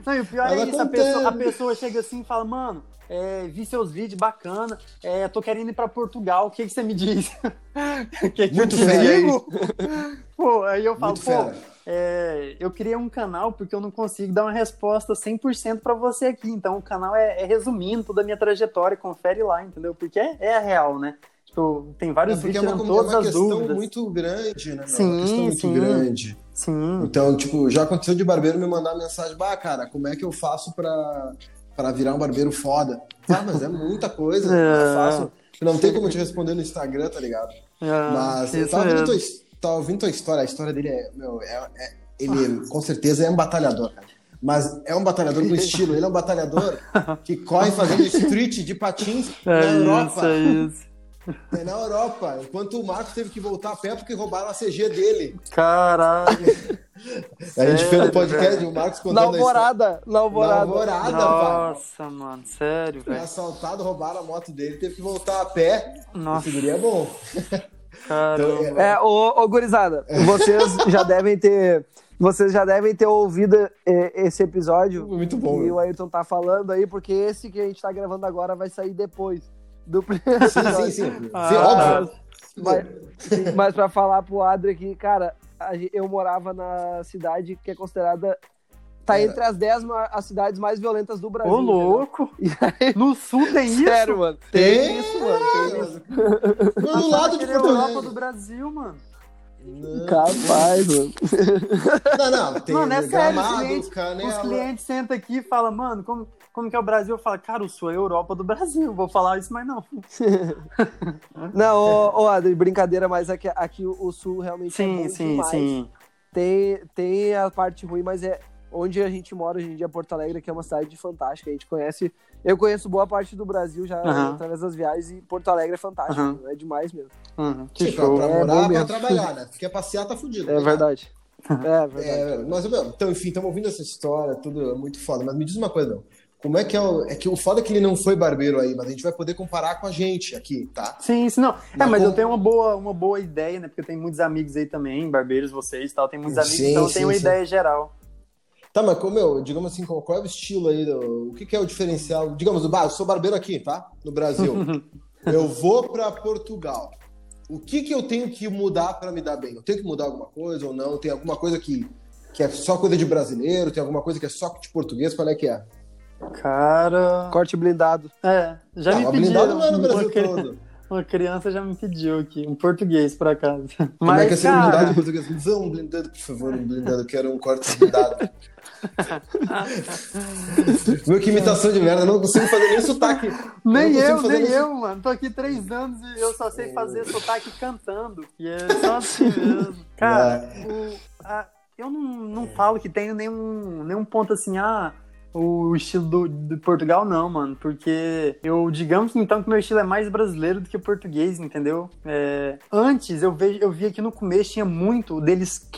Não, e o pior Mas é isso, a pessoa, a pessoa chega assim e fala, mano, é, vi seus vídeos, bacana, é, tô querendo ir pra Portugal, o que, que você me diz? *laughs* O que que Muito ferigo? Pô, aí eu falo, Muito pô, fera. É, eu criei um canal porque eu não consigo dar uma resposta 100% pra você aqui, então o canal é, é resumindo toda a minha trajetória, confere lá, entendeu? Porque é, é a real, né? Tipo, tem É vários porque é vídeos uma, tirando é todas uma as questão dúvidas. muito grande, né? meu? É Sim, uma questão muito sim. grande. Sim. Então, tipo, já aconteceu de barbeiro me mandar mensagem, bah, cara, como é que eu faço pra, pra virar um barbeiro foda? Ah, mas é muita coisa, *laughs* não é É. fácil. Não tem como te responder no Instagram, tá ligado? É, Mas eu tava mesmo. tua, tava ouvindo tua história, a história dele é, meu, é, é- ele com certeza é um batalhador, cara. Mas é um batalhador com estilo, ele é um batalhador *laughs* que corre fazendo street de patins *laughs* na É Europa. isso, é isso. É na Europa, enquanto o Marcos teve que voltar a pé porque roubaram a CG dele. Caralho. *laughs* A gente fez um Sério, podcast, velho? o Marcos Na contando a história. alvorada, na Na alvorada. alvorada, pai. Nossa, mano, sério, Foi velho. assaltado, roubaram a moto dele, teve que voltar a pé. Nossa, Esse é bom. Caramba. Então, É, ô, ô gurizada, vocês já *laughs* devem ter. Vocês já devem ter ouvido é, esse episódio Muito bom. que meu. o Ayrton tá falando aí, porque esse que a gente tá gravando agora vai sair depois do Sim, sim, sim. Ah, Sim, óbvio. Mas, sim, mas pra falar pro Adri aqui, cara, eu morava na cidade que é considerada tá Era. entre as 10 ma- as cidades mais violentas do Brasil. Ô, louco! No sul tem isso? Sério, mano. Tem, isso, mano. Tem isso. Mano, do lado de é Porto Europa Alegre. do Brasil, mano. Não, Capaz, mano. não, não, tem Mano, é sério, os clientes, os clientes sentam aqui e falam, mano, como, como que é o Brasil? Eu falo, cara, o sul é a Europa do Brasil. Vou falar isso, mas não. *laughs* Não, ô, ô Adri, brincadeira, mas aqui, aqui o sul realmente é Sim, sim, demais. sim. Tem, tem a parte ruim, mas é onde a gente mora hoje em dia, Porto Alegre, que é uma cidade fantástica. A gente conhece. Eu conheço boa parte do Brasil já Aham. através das viagens e Porto Alegre é fantástico. Aham. É demais mesmo. Uhum, que Sim, pra, show. pra É morar, pra mesmo. trabalhar, né? Se quer passear, tá fudido. É né? verdade. É verdade. É, mas, meu, então, enfim, estamos ouvindo essa história, tudo é muito foda. Mas me diz uma coisa, meu. Como é que é o. É que o foda é que ele não foi barbeiro aí, mas a gente vai poder comparar com a gente aqui, tá? Sim, sim, não. É, Mas mas como- eu tenho uma boa, uma boa ideia, né? Porque eu tenho muitos amigos aí também, barbeiros, vocês e tal. Tem muitos amigos, Sim, então eu sim, tenho uma sim. ideia geral. Tá, mas como, meu, digamos assim, qual, é o estilo aí? do- o que, que é o diferencial? Digamos, bah, eu sou barbeiro aqui, tá? No Brasil. *laughs* eu vou pra Portugal. O que, que eu tenho que mudar pra me dar bem? Eu tenho que mudar alguma coisa ou não? Tem alguma coisa que, que é só coisa de brasileiro? Tem alguma coisa que é só de português? Qual é que é? Cara. Corte blindado. É, já Ah, me pediram. blindado não é no uma, Brasil cri- todo. *laughs* uma criança já me pediu aqui, um português, por acaso. Como Mas, é que é ser um cara, blindado em português? Dá um blindado, por favor, um blindado. Eu quero um corte blindado. *laughs* *laughs* Meu, que imitação de merda. Eu não consigo fazer nem sotaque. Nem eu, fazer nem nem eu, mano. Tô aqui três anos e eu só sei fazer sotaque cantando. E é só *laughs* assim mesmo. Cara, o- a- eu não, não falo que tenho nenhum, nenhum ponto assim, ah, o estilo do, de Portugal, não, mano. Porque eu, digamos então, que meu estilo é mais brasileiro do que português, entendeu? É, antes, eu, ve, eu via que no começo tinha muito deles que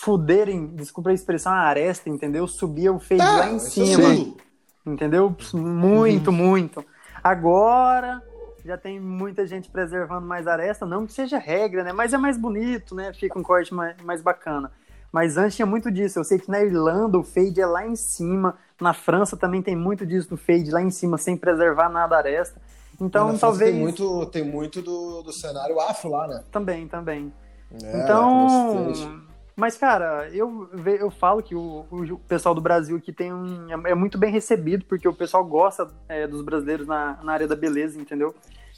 fuderem, desculpa a expressão, a aresta, entendeu? Subia o fade lá em cima. tudo. Entendeu? Muito, muito. Agora já tem muita gente preservando mais aresta, não que seja regra, né? Mas é mais bonito, né? Fica um corte mais, mais bacana. Mas antes tinha muito disso. Eu sei que na Irlanda o fade é lá em cima. Na França também tem muito disso do fade lá em cima, sem preservar nada aresta. Então talvez. Tem muito, tem muito do, do cenário afro lá, né? Também, também. É, Então. Mas cara, eu, eu falo que o, o pessoal do Brasil aqui tem um, é, é muito bem recebido, porque o pessoal gosta é, dos brasileiros na, na área da beleza, entendeu?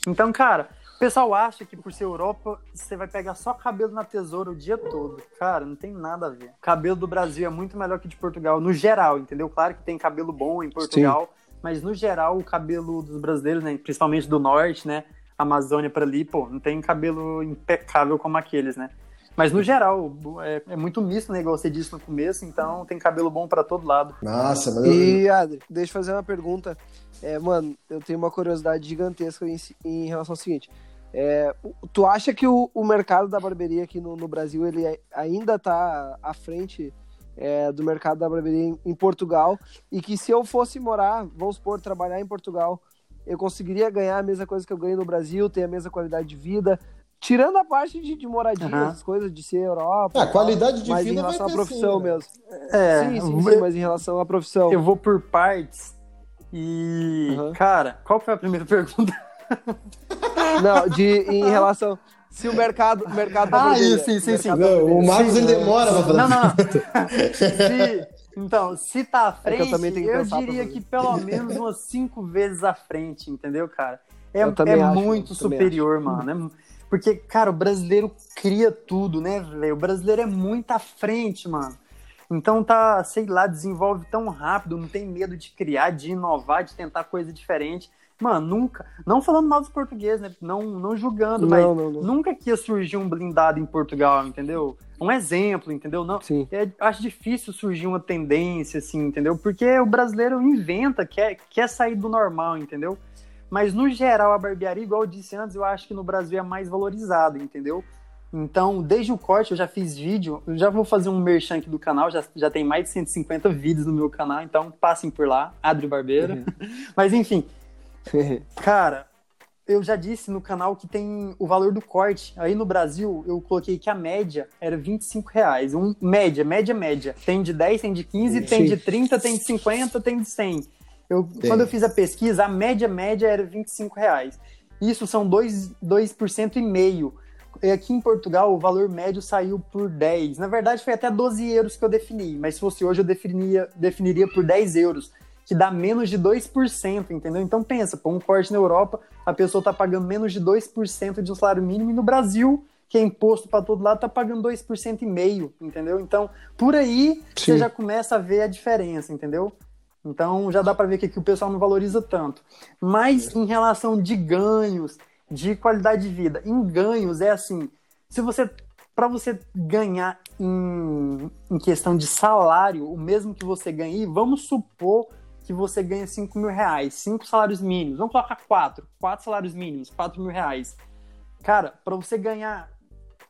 Então, cara, o pessoal acha que por ser Europa, você vai pegar só cabelo na tesoura o dia todo. Cara, não tem nada a ver. O cabelo do Brasil é muito melhor que de Portugal, no geral, entendeu? Claro que tem cabelo bom em Portugal, mas no geral o cabelo dos brasileiros, né, principalmente do norte, né, Amazônia para ali, pô, não tem cabelo impecável como aqueles, né? Mas no geral, é, é muito misto, né? Igual você disse no começo, então tem cabelo bom pra todo lado. Nossa, mas E, Adri, deixa eu fazer uma pergunta. É, mano, eu tenho uma curiosidade gigantesca em, em relação ao seguinte. É, tu acha que o, o mercado da barbearia aqui no, no Brasil ele é- ainda tá à frente é, do mercado da barbearia em, em Portugal? E que se eu fosse morar, vamos supor, trabalhar em Portugal, eu conseguiria ganhar a mesma coisa que eu ganho no Brasil, ter a mesma qualidade de vida, tirando a parte de, de moradia, Aham. essas coisas de ser Europa. Ah, e tal, qualidade de mas em vida vai relação à profissão sim, né? mesmo. É, sim, sim, eu- sim, mas em relação à profissão. eu vou por partes. E, Uhum. cara, qual foi a primeira pergunta? *laughs* Não, de, em relação. Se o mercado. o mercado Ah, isso, sim, sim, sim. o Marcos ele demora pra fazer. Não, não. *laughs* Se- então, se tá à É que eu frente, que eu pra diria que pelo menos umas cinco vezes à frente, entendeu, cara? É, Eu é acho, muito eu superior, mano. É porque, cara, o brasileiro cria tudo, né, velho? O brasileiro é muito à frente, mano. Então tá, sei lá, desenvolve tão rápido, não tem medo de criar, de inovar, de tentar coisa diferente. Mano, nunca. Não falando mal dos portugueses, né? Não, não julgando, mas Não, não, não. nunca que ia surgir um blindado em Portugal, entendeu? Um exemplo, entendeu? Não, Sim. é, acho difícil surgir uma tendência, assim, entendeu? Porque o brasileiro inventa, quer, quer sair do normal, entendeu? Mas no geral, a barbearia, igual eu disse antes, eu acho que no Brasil é mais valorizado, entendeu? Então, desde o corte, eu já fiz vídeo, eu já vou fazer um merchan aqui do canal, já, já tem mais de 150 vídeos no meu canal, então passem por lá, Adri Barbeiro. *laughs* Mas enfim, *laughs* Cara, eu já disse no canal que tem o valor do corte. Aí no Brasil, eu coloquei que a média era 25 reais. Um, média, média, média. Tem de 10, tem de 15, tem Sim. de 30, tem de 50, tem de 100. Eu, quando eu fiz a pesquisa, a média, média era 25 reais. Isso são 2%, 2 e meio. aqui em Portugal o valor médio saiu por 10. Na verdade, foi até 12 euros que eu defini, mas se fosse hoje eu definiria, definiria por 10 euros, que dá menos de 2%, entendeu? Então pensa, por um corte na Europa, a pessoa está pagando menos de 2% de um salário mínimo e no Brasil, que é imposto para todo lado, está pagando 2% e meio, entendeu? Então, por aí Sim. você já começa a ver a diferença, entendeu? Então já dá para ver que aqui o pessoal não valoriza tanto. Mas em relação de ganhos, de qualidade de vida, em ganhos é assim, se você para você ganhar em, em, questão de salário, o mesmo que você ganhe, vamos supor que você ganha 5 mil reais, 5 salários mínimos, vamos colocar 4, 4 salários mínimos, 4 mil reais. Cara, para você ganhar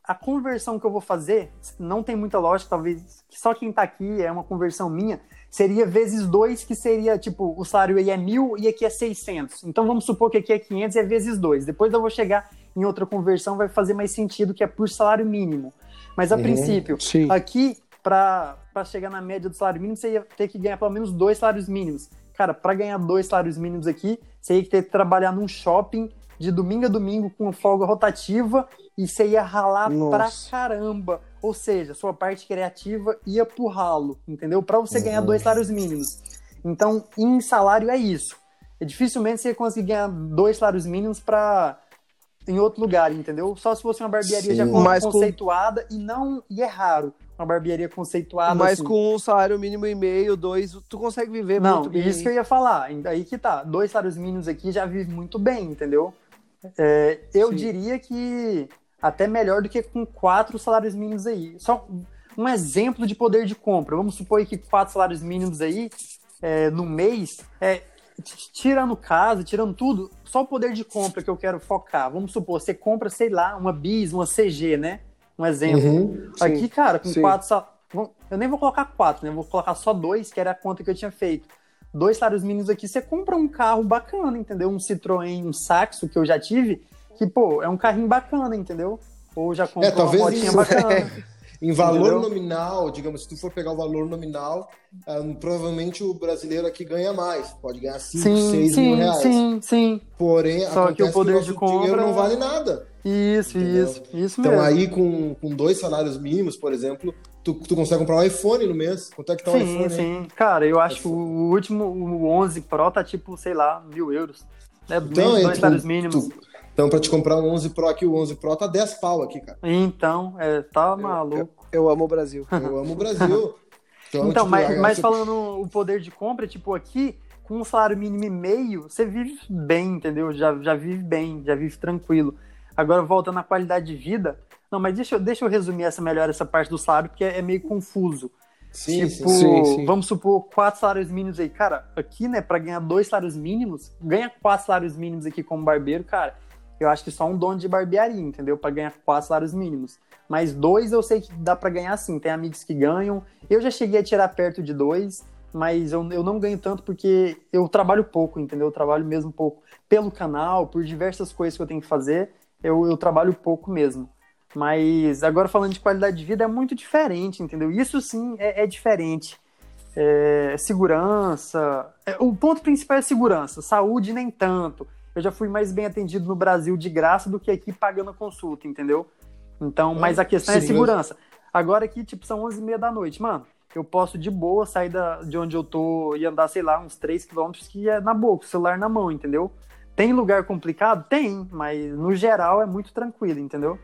a conversão que eu vou fazer, não tem muita lógica, talvez só quem tá aqui é uma conversão minha, seria vezes 2, que seria, tipo, o salário aí é mil e aqui é 600. Então vamos supor que aqui é 500 e é vezes 2. Depois eu vou chegar em outra conversão, vai fazer mais sentido, que é por salário mínimo. Mas a uhum, princípio, sim. aqui, para chegar na média do salário mínimo, você ia ter que ganhar pelo menos dois salários mínimos. Cara, para ganhar dois salários mínimos aqui, você ia ter que trabalhar num shopping de domingo a domingo com folga rotativa e você ia ralar Nossa. pra caramba. Ou seja, sua parte criativa ia pro ralo, entendeu? Para você ganhar dois salários mínimos. Então, em salário é isso. É dificilmente você ia conseguir ganhar dois salários mínimos para em outro lugar, entendeu? Só se fosse uma barbearia Sim. já conceituada com... e não e é raro uma barbearia conceituada. Mas assim. com um salário mínimo e meio, dois, tu consegue viver não, muito bem. Não, isso que eu ia falar. Aí que tá. Dois salários mínimos aqui já vive muito bem, entendeu? É, eu Sim. diria que até melhor do que com quatro salários mínimos aí. Só um exemplo de poder de compra. Vamos supor que quatro salários mínimos aí é, no mês, é, tirando casa, tirando tudo, só o poder de compra que eu quero focar. Vamos supor, você compra, sei lá, uma bis, uma CG, né? Um exemplo. Uhum, Aqui, cara, com sim. quatro salários. Eu nem vou colocar quatro, né? Vou colocar só dois, que era a conta que eu tinha feito. Dois salários mínimos aqui, você compra um carro bacana, entendeu? Um Citroën, um Saxo, que eu já tive, que, pô, é um carrinho bacana, entendeu? Ou já comprou é, talvez uma motinha isso, bacana. É. *laughs* Em valor entendeu? nominal, digamos, se tu for pegar o valor nominal, um, provavelmente o brasileiro aqui ganha mais. Pode ganhar 5, 6 mil reais. Sim, sim. Porém, Só que o poder que o de compra não vale nada. Isso, entendeu? isso, isso mesmo. Então aí com, com dois salários mínimos, por exemplo, tu, tu consegue comprar um iPhone no mês. Quanto é que tá sim, um iPhone? Sim, sim. Cara, eu acho que o último, o 11 Pro tá tipo, sei lá, mil euros. É, então, dois salários mínimos. Tu, então, pra te comprar um 11 Pro aqui, o 11 Pro tá 10 pau aqui, cara. Então, é, tá maluco. Eu, eu amo o Brasil. *laughs* Eu amo o Brasil. *laughs* Então, então tipo, mas, mas falando o poder de compra, tipo, aqui, com um salário mínimo e meio, você vive bem, entendeu? Já, já vive bem, já vive tranquilo. Agora, voltando à qualidade de vida. Não, mas deixa, eu, deixa eu resumir essa melhor essa parte do salário, porque é, é meio confuso. Sim, tipo, sim, sim. vamos supor quatro salários mínimos aí. Cara, aqui, né, para ganhar dois salários mínimos, ganha quatro salários mínimos aqui como barbeiro, cara eu acho que só um dono de barbearia, entendeu? Para ganhar quatro salários mínimos. Mas dois eu sei que dá para ganhar sim. Tem amigos que ganham. Eu já cheguei a tirar perto de dois, mas eu, eu não ganho tanto porque eu trabalho pouco, entendeu? Eu trabalho mesmo pouco pelo canal, por diversas coisas que eu tenho que fazer. Eu, eu trabalho pouco mesmo. Mas agora falando de qualidade de vida é muito diferente, entendeu? Isso sim é, é diferente. É, segurança. É, o ponto principal é segurança. Saúde nem tanto eu já fui mais bem atendido no Brasil de graça do que aqui pagando a consulta, entendeu? Então, mas a questão é Sim, é segurança. Agora aqui, tipo, são 11 e meia da noite, mano. Eu posso de boa sair da, de onde eu tô e andar, sei lá, uns 3 quilômetros que é na boca, o celular na mão, entendeu? Tem lugar complicado? Tem, mas no geral é muito tranquilo, entendeu?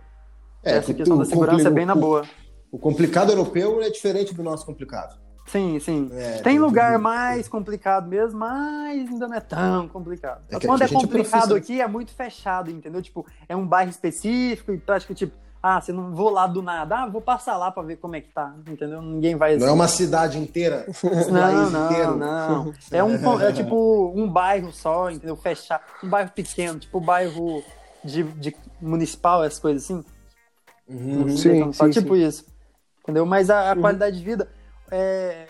É, Essa questão da segurança é bem na boa. O complicado europeu é diferente do nosso complicado. Sim, sim. É, tem lugar mais complicado mesmo, mas ainda não é tão complicado. É Quando é complicado aqui, é muito fechado, entendeu? Tipo, é um bairro específico e prático, tipo, ah, você não vou lá do nada, ah, vou passar lá para ver como é que tá, entendeu? Ninguém vai. Não é uma cidade inteira. *laughs* não, não, inteiro. não. *laughs* É um é tipo um bairro só, entendeu? Fechar, um bairro pequeno, tipo bairro de, de municipal, essas coisas assim. Uhum. Sim, então, sim, tipo sim. isso, entendeu? Mas a, a qualidade de vida é,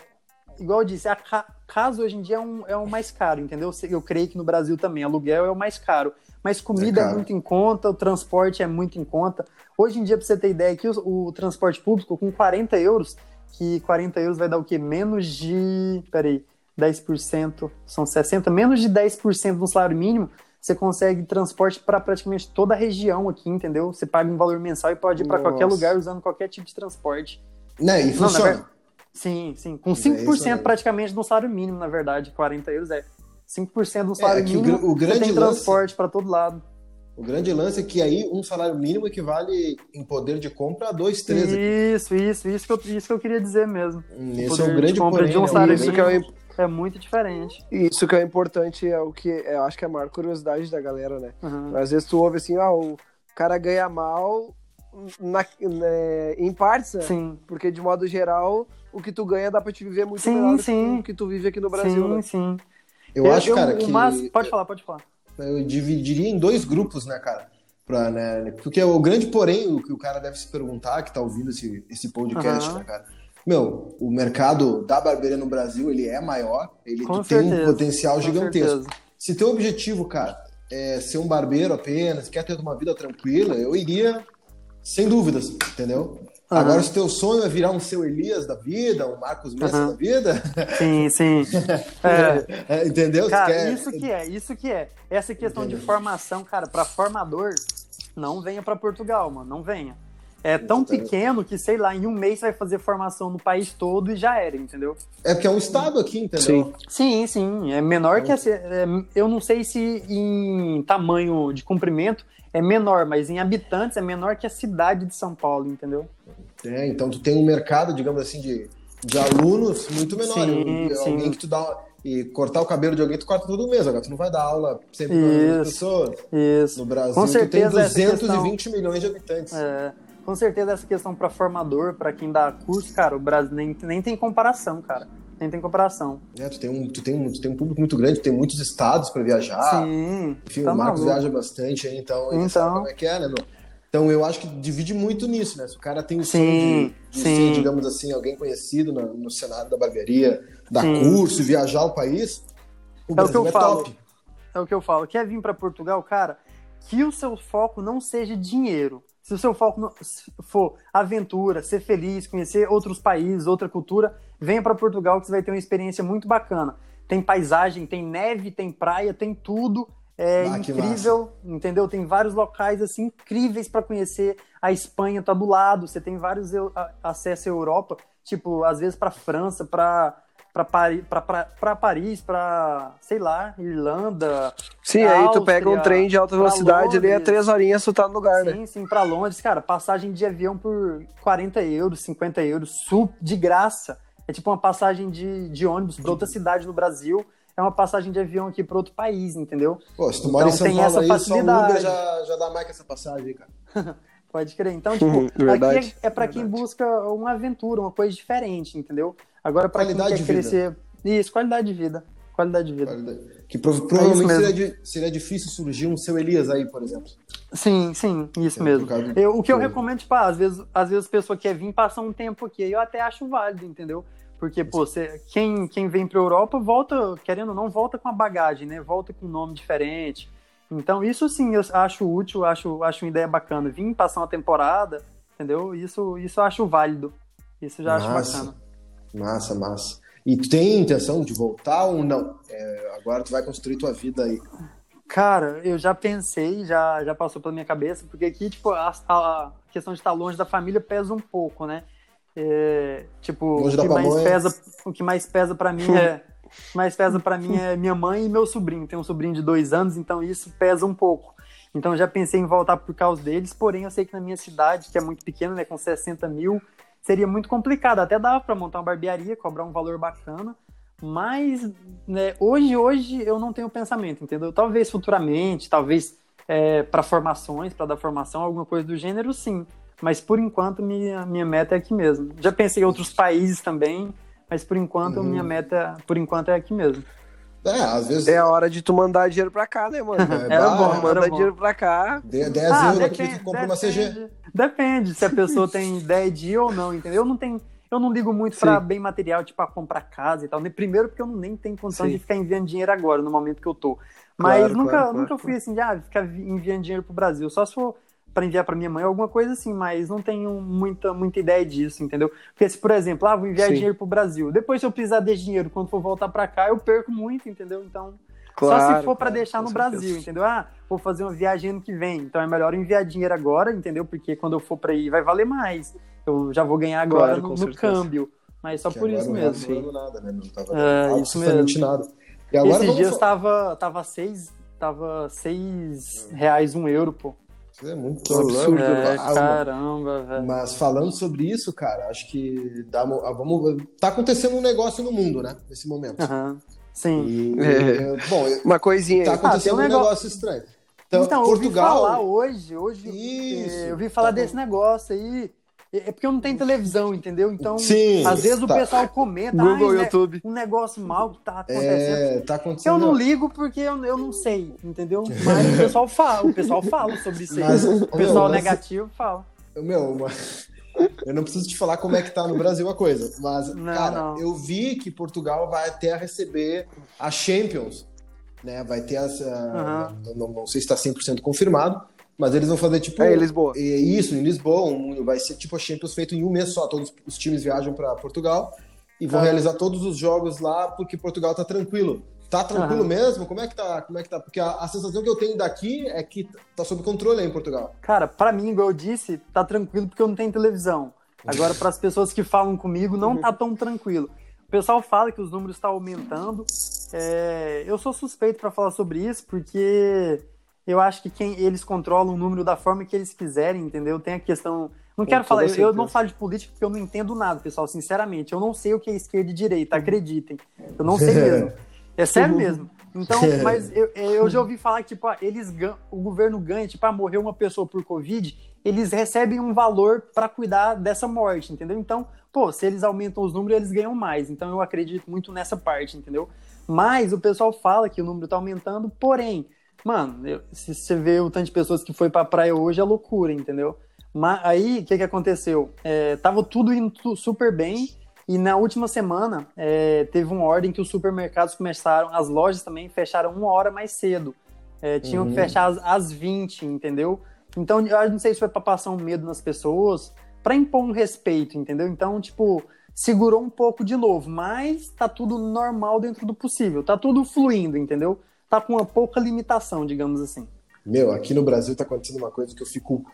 igual eu disse, a ca casa hoje em dia é um, é o mais caro, entendeu? Eu creio que no Brasil também, aluguel é o mais caro. Mas comida é, é muito em conta, o transporte é muito em conta. Hoje em dia, para você ter ideia, que o, o, transporte público com 40 euros, que 40 euros vai dar o quê? Menos de. Peraí, 10%, são 60%, menos de 10% do salário mínimo, você consegue transporte para praticamente toda a região aqui, entendeu? Você paga um valor mensal e pode ir para qualquer lugar usando qualquer tipo de transporte. Né, e funciona. Não, sim, sim. Com 5% é praticamente do salário mínimo, na verdade, 40 euros é 5% do salário é, mínimo, o, o grande você tem lance, transporte para todo lado. O grande lance é que aí um salário mínimo equivale em poder de compra a dois, três. Isso, isso, isso que, eu, isso que eu queria dizer mesmo. Esse é o grande compra porém, de um né? salário mínimo. Que é é muito diferente. Isso que é importante é o que é, eu acho que é a maior curiosidade da galera, né? Uhum. Às vezes tu ouve assim, ah, o cara ganha mal na, né, em partes, né? Sim. Porque de modo geral, o que tu ganha dá pra te viver muito sim, melhor sim. do que tu vive aqui no Brasil, sim, né? Sim, Eu, eu acho, cara, que... Mas... Pode falar, pode falar. Eu dividiria em dois grupos, né, cara? Pra, né, porque o grande porém, o que o cara deve se perguntar, que tá ouvindo esse, esse podcast, uhum. né, cara? Meu, o mercado da barbearia no Brasil, ele é maior, ele tem um potencial gigantesco. Se teu objetivo, cara, é ser um barbeiro apenas, quer ter uma vida tranquila, eu iria sem dúvidas, entendeu? Uhum. Agora, se teu sonho é virar um seu Elias da vida, um Marcos Messa uhum. da vida. Sim, *laughs* sim. É. *laughs* é, entendeu? Cara, quer... isso que é, isso que é. Essa questão entendeu? de formação, cara, para formador, não venha para Portugal, mano, não venha é tão pequeno que, sei lá, em um mês vai fazer formação no país todo e já era, entendeu? É porque é um estado aqui, entendeu? Sim, sim, sim. É menor que essa. É, eu não sei se em tamanho de comprimento é menor, mas em habitantes é menor que a cidade de São Paulo, entendeu? É, então tu tem um mercado, digamos assim, de, de alunos muito menor. Sim, alguém sim. que tu dá e cortar o cabelo de alguém, tu corta todo mês. Agora tu não vai dar aula sempre para as pessoas. Isso. No Brasil, Com certeza, tu tem 220 questão... milhões de habitantes. É com certeza essa questão para formador, para quem dá curso, cara, o Brasil nem, nem tem comparação, cara. Nem tem comparação. É, tu tem um, tu tem um, tu tem um público muito grande, tem muitos estados para viajar. Sim. Enfim, tá o Marcos maluco. viaja bastante, então, então... como é que é, né, meu? Então eu acho que divide muito nisso, né? Se o cara tem o sonho de, de ser, digamos assim, alguém conhecido no, no cenário da barbearia, dar sim. curso, viajar o país, o é Brasil o que eu é falo. top. É o que eu falo. Quer vir para Portugal, cara? Que o seu foco não seja dinheiro. Se o seu foco for aventura, ser feliz, conhecer outros países, outra cultura, venha para Portugal que você vai ter uma experiência muito bacana. Tem paisagem, tem neve, tem praia, tem tudo. É ah, incrível, entendeu? Tem vários locais assim incríveis para conhecer. A Espanha tá do lado, você tem vários acesso à Europa, tipo, às vezes para França, para para Paris, para Paris, para sei lá, Irlanda. Sim, aí Áustria, tu pega um trem de alta velocidade ali, é três horinhas tu tá no lugar, sim, né? Sim, sim, para Londres, cara, passagem de avião por 40 euros, 50 euros, sul de graça. É tipo uma passagem de, de ônibus para outra cidade no Brasil. É uma passagem de avião aqui para outro país, entendeu? Pô, se tu mora então, em São Paulo essa aí, facilidade. só Uber já, já dá mais que essa passagem, cara. *laughs* Pode crer. Então, tipo, *laughs* aqui é, é para quem busca uma aventura, uma coisa diferente, entendeu? Agora, para quem quer crescer. Isso, qualidade de vida. Qualidade de vida. Qualidade. Que prov provavelmente seria, seria, difícil surgir um seu Elias aí, por exemplo. Sim, sim, isso é, mesmo. Eu, o que eu recomendo, tipo, ah, às vezes, às vezes a pessoa quer vir passar um tempo aqui, eu até acho válido, entendeu? Porque, pô, você, quem, quem vem pra Europa volta, querendo ou não, volta com a bagagem, né? Volta com um nome diferente. Então, isso sim, eu acho útil, acho, acho uma ideia bacana. Vim passar uma temporada, entendeu? Isso, isso eu acho válido. Isso já massa, acho bacana. Massa, massa. E tu tem intenção de voltar ou não? É, agora tu vai construir tua vida aí. Cara, eu já pensei, já, já passou pela minha cabeça, porque aqui, tipo, a, a questão de estar longe da família pesa um pouco, né? É, tipo, o que, mais pesa, o que mais pesa para mim é *laughs* mais pesa para mim é minha mãe e meu sobrinho. Tem um sobrinho de dois anos, então isso pesa um pouco. Então já pensei em voltar por causa deles, porém eu sei que na minha cidade, que é muito pequena, né, com 60 mil, seria muito complicado. Até dava para montar uma barbearia, cobrar um valor bacana, mas né, hoje, hoje eu não tenho pensamento, entendeu? Talvez futuramente, talvez é, para formações, para dar formação, alguma coisa do gênero, sim. Mas por enquanto minha, minha meta é aqui mesmo. Já pensei em outros países também, mas por enquanto, uhum. minha meta, por enquanto, é aqui mesmo. É, às vezes. É a hora de tu mandar dinheiro pra cá, né, mano? *laughs* É, era bom, manda era dinheiro pra cá. 10 ah, euros depende, aqui, tu compra uma CG. Depende se a pessoa *laughs* tem ideia de ir ou não, entendeu? Eu não tenho. Eu não ligo muito para bem material, tipo, a comprar casa e tal. Primeiro, porque eu nem tenho condição Sim. de ficar enviando dinheiro agora, no momento que eu tô. Mas claro, nunca, claro, nunca claro. fui assim, de ah, ficar enviando dinheiro pro Brasil. Só se for para enviar para minha mãe, alguma coisa assim, mas não tenho muita, muita ideia disso, entendeu? Porque se, por exemplo, ah, vou enviar Sim. dinheiro pro Brasil, depois se eu precisar desse dinheiro quando for voltar para cá, eu perco muito, entendeu? Então, Claro, Só se for para deixar no Brasil, entendeu? Ah, vou fazer uma viagem ano que vem, então é melhor enviar dinheiro agora, entendeu? Porque quando eu for para ir vai valer mais. Eu já vou ganhar agora claro, no, no câmbio. Mas só que por isso mesmo. Não nada, né? Não tava é, isso mesmo. nada. E agora Esses dias tava, tava seis, tava seis reais um euro, pô. Isso é muito absurdo. É, caramba, velho. Mas falando sobre isso, cara, acho que dá, vamos, tá acontecendo um negócio no mundo, né? Nesse momento. Uhum. Sim. E, é. Bom, uma coisinha. Tá acontecendo ah, um, um negócio... negócio estranho. Então, então Portugal... eu ouvi falar hoje, hoje Isso, eu ouvi falar tá desse negócio aí. É, é porque eu não tenho televisão, entendeu? Então, Sim, às vezes tá. o pessoal comenta Google, YouTube. um negócio mal que tá acontecendo. É, tá acontecendo. Eu não ligo porque eu, eu não sei, entendeu? Mas o pessoal fala, o pessoal fala sobre isso aí. Mas, o pessoal meu, negativo fala. Meu, mas... *laughs* Eu não preciso te falar como é que tá no Brasil a coisa, mas, não, cara, não. eu vi que Portugal vai até receber a Champions, né? Vai ter as. Uhum. Não, não, sei se está 100% confirmado, mas eles vão fazer tipo. É, em Lisboa. Isso, em Lisboa. Um, vai ser tipo a Champions feito em um mês só. Todos os times viajam para Portugal e vão ah. realizar todos os jogos lá porque Portugal tá tranquilo. Tá tranquilo uhum. mesmo? Como é que tá? Como é que tá? Porque a, a, sensação que eu tenho daqui é que tá sob controle aí em Portugal. Cara, para mim, igual eu disse, tá tranquilo porque eu não tenho televisão. Agora, para as pessoas que falam comigo, não tá tão tranquilo. O pessoal fala que os números estão aumentando. É, eu sou suspeito para falar sobre isso porque eu acho que quem eles controlam o número da forma que eles quiserem, entendeu? Tem a questão. Não quero falar, eu, eu, não falo de política porque eu não entendo nada, pessoal, sinceramente. Eu não sei o que é esquerda e direita, acreditem. Eu não sei mesmo. É sério mesmo. Então, *laughs* mas eu, eu já ouvi falar que, tipo, ah, eles o governo ganha, tipo, ah, morreu uma pessoa por Covid, eles recebem um valor para cuidar dessa morte, entendeu? Então, pô, se eles aumentam os números, eles ganham mais. Então, eu acredito muito nessa parte, entendeu? Mas o pessoal fala que o número tá aumentando, porém, Mano, eu, se você vê o tanto de pessoas que foi pra praia hoje, é loucura, entendeu? Mas aí, o que que aconteceu? É, tava tudo indo super bem, e na última semana é, teve uma ordem que os supermercados começaram, as lojas também fecharam uma hora mais cedo. É, tinham uhum. que fechar às, às 20, entendeu? Então, eu não sei se foi pra passar um medo nas pessoas, para impor um respeito, entendeu? Então, tipo, segurou um pouco de novo, mas tá tudo normal dentro do possível, tá tudo fluindo, entendeu? Tá com uma pouca limitação, digamos assim. Meu, aqui no Brasil tá acontecendo uma coisa que eu fico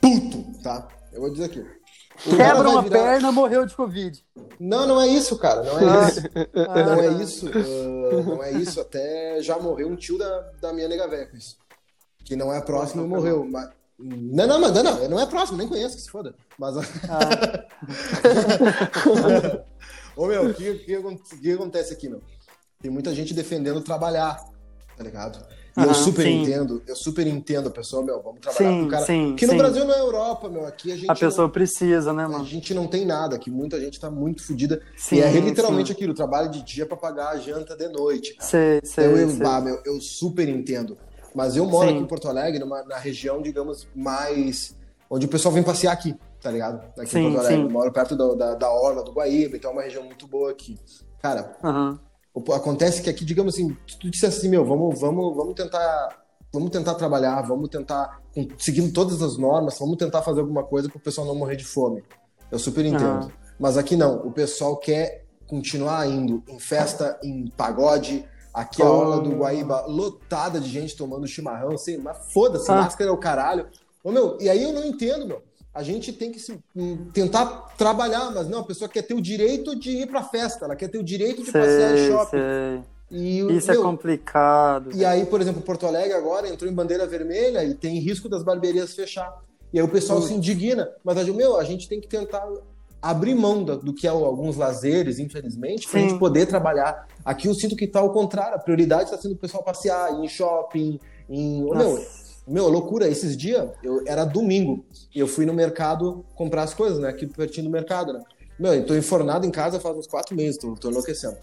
puto, tá? Eu vou dizer aqui. O Quebra uma virar... perna, morreu de Covid. Não, não é isso, cara. Não é ah. isso. Ah. Não é isso. Uh, não é isso. Até já morreu um tio da, da minha nega velha com isso. Que não é próximo e morreu. Mas... Não, não, mas não, não é próximo, nem conheço, que se foda. Mas. Ah. *laughs* Ô meu, o que, que, que acontece aqui, meu? Tem muita gente defendendo trabalhar tá ligado? E uhum, eu super sim. entendo, eu super entendo a pessoa, meu, vamos trabalhar sim, com o cara. Sim, aqui no Brasil não é Europa, meu, aqui a gente. A pessoa não, precisa, né, mano? A gente não tem nada, aqui muita gente tá muito fodida. E é literalmente aquilo, trabalho de dia para pagar a janta de noite. Cara. Sei, sei, então, eu, ah, meu, eu super entendo. Mas eu moro aqui em Porto Alegre, numa, na região, digamos, mais. onde o pessoal vem passear aqui, tá ligado? Aqui em Porto Alegre. Eu moro perto do, da, da Orla, do Guaíba, então é uma região muito boa aqui. Cara, uhum. Acontece que aqui, digamos assim, tu dissesse assim, meu, vamos, vamos, vamos tentar vamos tentar trabalhar, vamos tentar, seguindo todas as normas, vamos tentar fazer alguma coisa para o pessoal não morrer de fome. Eu super entendo. Uhum. Mas aqui não, o pessoal quer continuar indo em festa, em pagode. Aqui a orla do Guaíba lotada de gente tomando chimarrão, assim, mas foda-se, ah. máscara é o caralho. Ô, meu, e aí eu não entendo, meu a gente tem que se, hum, tentar trabalhar, mas não, a pessoa quer ter o direito de ir para festa, ela quer ter o direito de sei, passear em shopping. Sei. E, Isso é meu, é complicado. E aí, por exemplo, Porto Alegre agora entrou em bandeira vermelha e tem risco das barbearias fechar. E aí o pessoal se indigna. Mas, meu, a gente tem que tentar abrir mão do, do que é alguns lazeres, infelizmente, para a gente poder trabalhar. Aqui eu sinto que está ao contrário. A prioridade está sendo o pessoal passear, em shopping, em... Meu, meu, loucura, esses dias, eu, era domingo, e eu fui no mercado comprar as coisas, né? Aqui pertinho do mercado, né? Meu, eu tô enfornado em casa faz uns quatro meses, tô, tô enlouquecendo.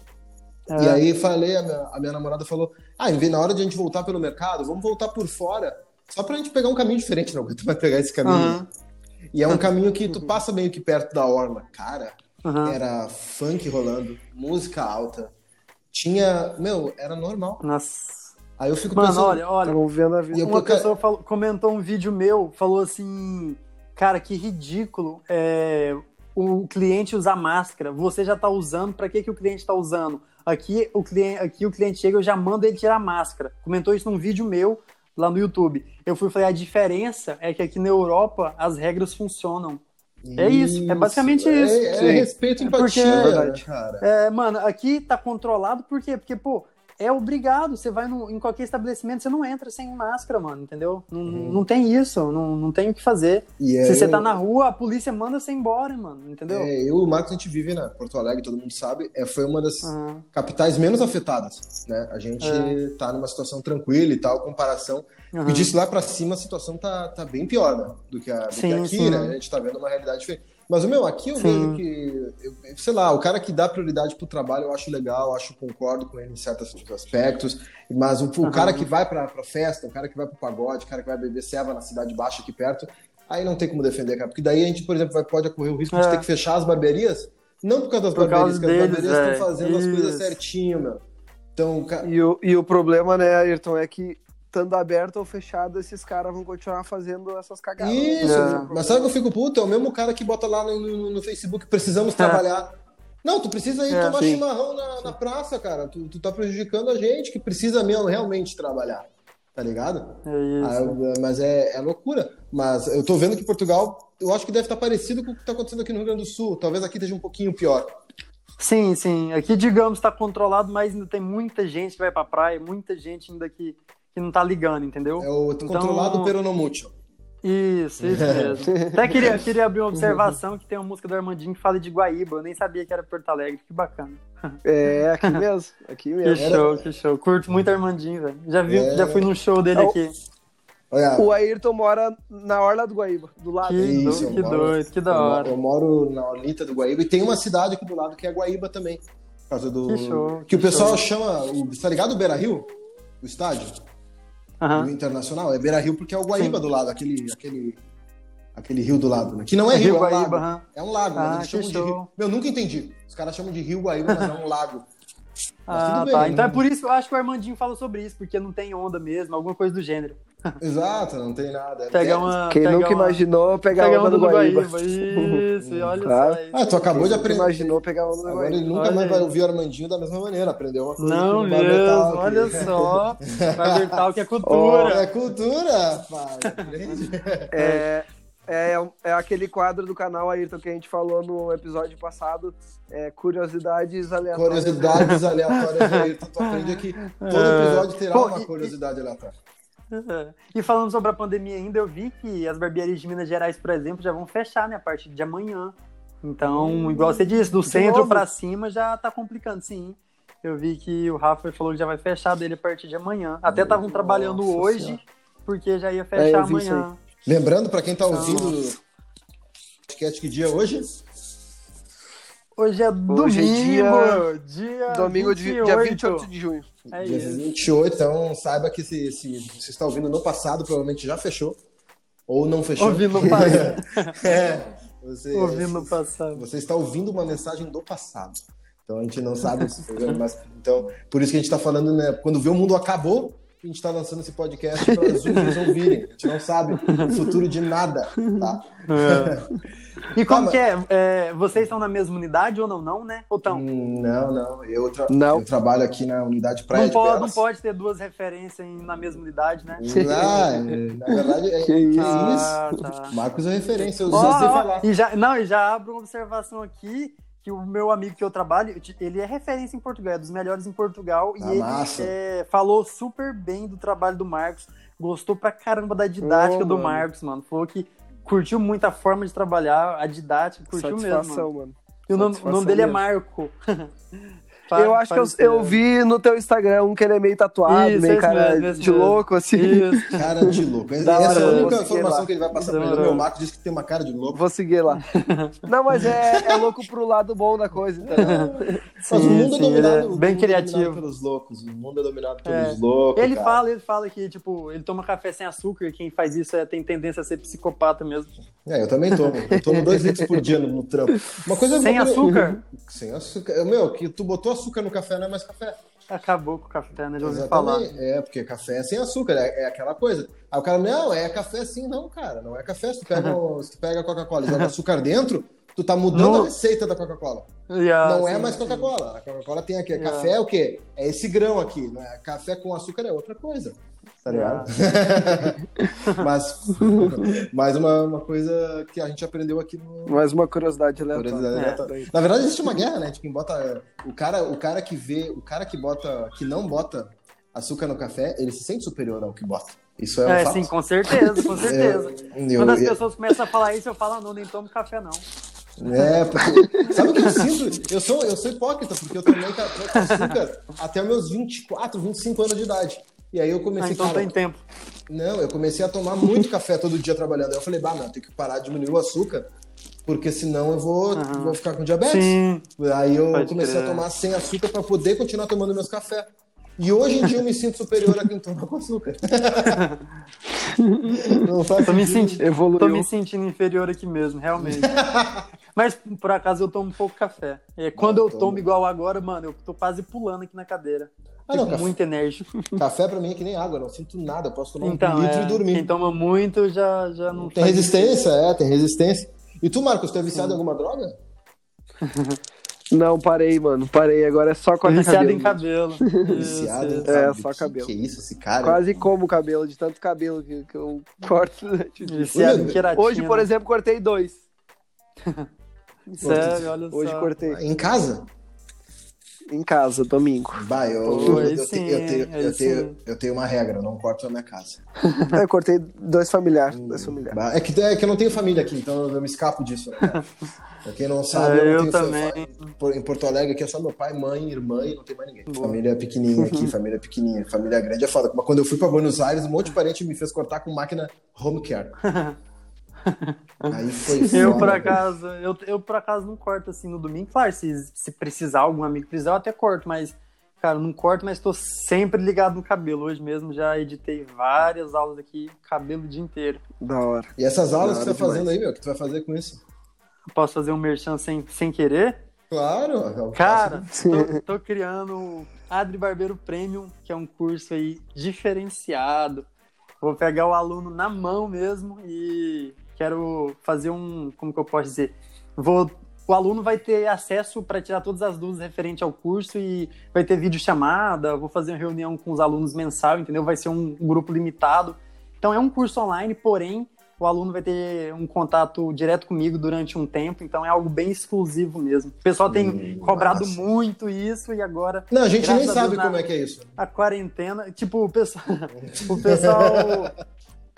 É. E aí falei, a minha, a minha namorada falou, ah, na hora de a gente voltar pelo mercado, vamos voltar por fora, só pra gente pegar um caminho diferente, não, tu vai pegar esse caminho. Uhum. E é um caminho que tu passa meio que perto da orla. Cara, uhum. era funk rolando, música alta. Tinha, meu, era normal. Nossa. Aí eu fico Mano, pensando. olha, olha. Vendo a vida. Uma pessoa falou, comentou um vídeo meu, falou assim: Cara, que ridículo é, o cliente usar máscara. Você já tá usando, para que, que o cliente tá usando? aqui o cliente, aqui o cliente chega, eu já mando ele tirar a máscara. Comentou isso num vídeo meu lá no YouTube. Eu fui falar, a diferença é que aqui na Europa as regras funcionam. É isso, é basicamente É- isso. É, Sim. respeito e É porque- empatia, É verdade. cara. É, mano, aqui tá controlado por quê? Porque, pô, é obrigado. Você vai no- em qualquer estabelecimento, você não entra sem máscara, mano, entendeu? Não, não tem isso, não, não tem o que fazer. E é, Se você tá na rua, a polícia manda você embora, mano, entendeu? É, eu e o Marcos, a gente vive na Porto Alegre, todo mundo sabe, é, foi uma das Aham. capitais menos afetadas, né? A gente É. tá numa situação tranquila e tal, comparação. Aham. E disso lá pra cima a situação tá, tá bem pior, né? Do que, a, do que Sim, aqui, sim. né? A gente tá vendo uma realidade diferente. Mas, o meu, aqui eu Sim. vejo que, eu- sei lá, o cara que dá prioridade pro trabalho, eu acho legal, eu acho concordo com ele em certos aspectos. Mas o, o Aham. cara que vai pra, pra festa, o cara que vai pro pagode, o cara que vai beber ceva na cidade baixa aqui perto, aí não tem como defender, cara. Porque daí a gente, por exemplo, vai, pode ocorrer o risco de É. ter que fechar as barbearias. Não por causa das Por barbearias, porque as barbearias é. estão fazendo as coisas Isso. certinho, meu. Então, ca- E o, e o problema, né, Ayrton, é que estando aberto ou fechado, esses caras vão continuar fazendo essas cagadas. Isso, É. mas sabe que eu fico puto? É o mesmo cara que bota lá no, no- no Facebook, precisamos trabalhar. Não, tu precisa ir É, tomar sim. chimarrão na, na praça, cara. Tu, tu tá prejudicando a gente que precisa mesmo realmente trabalhar. Tá ligado? É isso. Ah, mas é, é loucura. Mas eu tô vendo que Portugal, eu acho que deve estar parecido com o que tá acontecendo aqui no Rio Grande do Sul. Talvez aqui esteja um pouquinho pior. Sim, sim. Aqui, digamos, tá controlado, mas ainda tem muita gente que vai pra praia, muita gente ainda que, que não tá ligando, entendeu? É o Então- controlado pero no mucho. Isso, isso mesmo. Até queria, queria abrir uma observação que tem uma música do Armandinho que fala de Guaíba. Eu nem sabia que era Porto Alegre. Que bacana. É, aqui mesmo. Aqui Que mesmo. show, que show. Curto muito Armandinho, velho. Já, vi, É. já fui num show dele É aqui. Olha, O Ayrton mora na Orla do Guaíba, do lado. Que, Isso, que moro- doido, que da eu, hora. eu moro na Olita do Guaíba e tem uma cidade aqui do lado que é Guaíba também. Por causa do. Que show, que que o pessoal show. chama. O, tá ligado o Beira Rio? O estádio? O Aham. internacional? É Beira Rio porque é o Guaíba do lado, aquele. aquele aquele rio do lado, né? Que não é rio, Rio é um Guaíba, lago. aham. É um lago, Ah, eles chamam de rio. Meu, nunca entendi. Os caras chamam de rio Guaíba, mas é um lago. Mas Ah, tudo bem, tá. né? Então é por isso que eu acho que o Armandinho fala sobre isso, porque não tem onda mesmo, alguma coisa do gênero. Exato, não tem nada. É- Pegar é- uma. Quem pegar nunca uma, imaginou pegar Pegar a onda onda do do. *laughs* Isso, e olha Claro. só. isso. Ah, tu acabou de Quem nunca aprender. imaginou pegar a onda do Agora Guaíba? ele nunca Olha mais vai aí. ouvir o Armandinho da mesma maneira. Aprendeu uma coisa. Não que mesmo, olha só. *laughs* Barber Talk é Oh, cultura. é cultura, rapaz. Aprende. É, é, é aquele quadro do canal Ayrton que a gente falou no episódio passado, é, curiosidades aleatórias. Curiosidades aleatórias aí. Tu tu aprende aqui. Todo *laughs* episódio terá Pô, uma e- curiosidade *laughs* E falando sobre a pandemia ainda, eu vi que as barbearias de Minas Gerais, por exemplo, já vão fechar, né, a partir de amanhã. Então, igual você disse, do centro pra cima já tá complicando, sim. Eu vi que o Rafa falou que já vai fechar dele a partir de amanhã. Até estavam trabalhando Nossa hoje, Senhora. porque já ia É, fechar isso amanhã. Lembrando, pra quem tá Então- ouvindo o podcast, que dia é hoje? Hoje é domingo, Hoje é dia, Domingo, de, 28. dia 28 de junho. É dia isso. 28, então saiba que se, se você está ouvindo no passado, provavelmente já fechou. Ou não fechou. Ouvindo no *laughs* passado. é. Você, Ouvindo no passado. Você está ouvindo uma mensagem do passado. Então a gente não sabe se mas então por isso que a gente está falando, né? Quando vê o mundo acabou, a gente está lançando esse podcast para os zumbis ouvirem. A gente não sabe o futuro de nada, tá? E como Tá, que é? É, Vocês estão na mesma unidade ou não? Não, né? Ou estão? Hum, Não, não. Eu, tra- Não. eu trabalho aqui na unidade Praia Não de pode, não pode ter duas referências na mesma unidade, né? Ah, é, na verdade, é, *laughs* Que isso? Ah, tá. Marcos é referência, eu Ó, já sei falar. e já, não, e já abro uma observação aqui, que o meu amigo que eu trabalho, ele é referência em Portugal, é dos melhores em Portugal, Ah, e ele é, falou super bem do trabalho do Marcos, gostou pra caramba da didática Ô, do mano. Marcos, mano. Falou que curtiu muito a forma de trabalhar, a didática, curtiu mesmo. Mano. Satisfação, mano. E o nome, Satisfação nome dele é mesmo. *laughs* Marco. eu acho que eu, eu vi no teu Instagram um que ele é meio tatuado, Isso, meio cara mesmo, de mesmo. louco, assim. Isso. *laughs* Cara de louco. Essa é a única informação lá. que ele vai passar pra ele. O meu hora. Marcos disse que tem uma cara de louco. Vou seguir lá. *laughs* Não, mas é, é louco pro lado bom da coisa, entendeu? Mas o mundo sim, é dominado, é bem é criativo. dominado pelos loucos. O mundo é dominado pelos É. loucos. Ele cara. fala, ele fala que, tipo, ele toma café sem açúcar e quem faz isso é, tem tendência a ser psicopata mesmo. É, eu também tomo. Eu tomo dois litros por dia no, no trampo. Uma coisa Sem açúcar? Sem açúcar. Meu, que tu botou açúcar no café não é mais café. acabou com o café, né? Já falar. É, porque café é sem açúcar, é, é aquela coisa. Aí o cara, não, é café sim, não, cara. Não é café. Se tu pega, se tu pega a Coca-Cola e joga *laughs* açúcar dentro, tu tá mudando No- a receita da Coca-Cola. Yeah, não é sim, mais sim. Coca-Cola. A Coca-Cola tem aqui. Yeah. Café é o quê? É esse grão aqui. Não é? Café com açúcar é outra coisa. Tá ligado? *laughs* mas mais uma, uma coisa que a gente aprendeu aqui no. Mais uma curiosidade aleatória. Curiosidade É. Na verdade, existe uma guerra, né? De quem bota. O cara, o cara que vê, o cara que bota, que não bota açúcar no café, ele se sente superior ao que bota. Isso é um É, fato. sim, com certeza, com certeza. *laughs* Eu- Quando as eu- pessoas começam a falar isso, eu falo, ah, não, nem tomo café, não. É, porque. Sabe o que eu sinto? Eu sou, eu sou hipócrita, porque eu tomei ca- com açúcar até meus 24, 25 anos de idade. E aí eu Ah, comecei, então cara, tem tempo. Não, eu comecei a tomar muito café todo dia trabalhando. Aí eu falei, bah, não, eu tenho que parar de diminuir o açúcar, porque senão eu vou, Aham. vou ficar com diabetes. Sim. Aí eu Pode comecei crer. a tomar sem açúcar para poder continuar tomando meus cafés. E hoje em dia eu me sinto superior a quem toma com açúcar. *laughs* não faz Tô me, sentindo, Evoluiu. tô me sentindo inferior aqui mesmo, realmente. *laughs* Mas por acaso eu tomo pouco café. É, quando Não, eu tomo. tomo igual agora, mano, eu tô quase pulando aqui na cadeira. Ah, não, Fico café- muito enérgico. *laughs* Café pra mim é que nem água, eu não sinto nada. Eu posso tomar Então, um litro é, e dormir. quem toma muito já, já não Tem resistência, é, tem resistência. E tu, Marcos, tu é viciado em alguma droga? Não, parei, mano. Parei. Agora é só cortar Viciado cabelo. em cabelo. *laughs* Viciado em Isso, É, cabelo. só Que cabelo. Que isso, esse cara? Quase como o cabelo, de tanto cabelo que, que eu *laughs* corto. Viciado em queratina. Hoje, por exemplo, cortei dois. Sério, olha Hoje só. cortei. Em casa? Em casa, domingo. Bah, eu, eu, sim, tenho, eu, eu, tenho, eu tenho uma regra, não corto na minha casa. É, *laughs* eu cortei dois familiares. Dois familiares. Bah, É que, é que eu não tenho família aqui, então eu me escapo disso. Né, *laughs* pra quem não sabe, É, eu, não também. fa- Por- Em Porto Alegre aqui é só meu pai, mãe, irmã e não tem mais ninguém. Família pequenininha aqui, família pequenininha. Família grande é foda. Mas quando eu fui pra Buenos Aires, um monte de parente me fez cortar com máquina home care. *laughs* Aí foi Eu, por acaso, eu, eu por acaso não corto assim no domingo. Claro, se, se precisar, algum amigo precisar, eu até corto, mas, cara, não corto, mas tô sempre ligado no cabelo. Hoje mesmo já editei várias aulas aqui, cabelo o dia inteiro. Da hora. E essas aulas que você tá hora fazendo aí, meu, o que tu vai fazer com isso? Posso fazer um merchan sem, sem querer? Claro. Cara, faço- tô, tô criando o Adri Barbeiro Premium, que é um curso aí diferenciado. Vou pegar o aluno na mão mesmo e quero fazer um, como que eu posso dizer? Vou o aluno vai ter acesso para tirar todas as dúvidas referente ao curso e vai ter vídeo chamada, vou fazer uma reunião com os alunos mensal, entendeu? Vai ser um, grupo limitado. Então é um curso online, porém o aluno vai ter um contato direto comigo durante um tempo, então é algo bem exclusivo mesmo. O pessoal tem Hum, cobrado muito isso e agora Não, a gente nem a sabe Deus, como na- é que é isso. a quarentena, tipo, o pessoal, *laughs* o pessoal,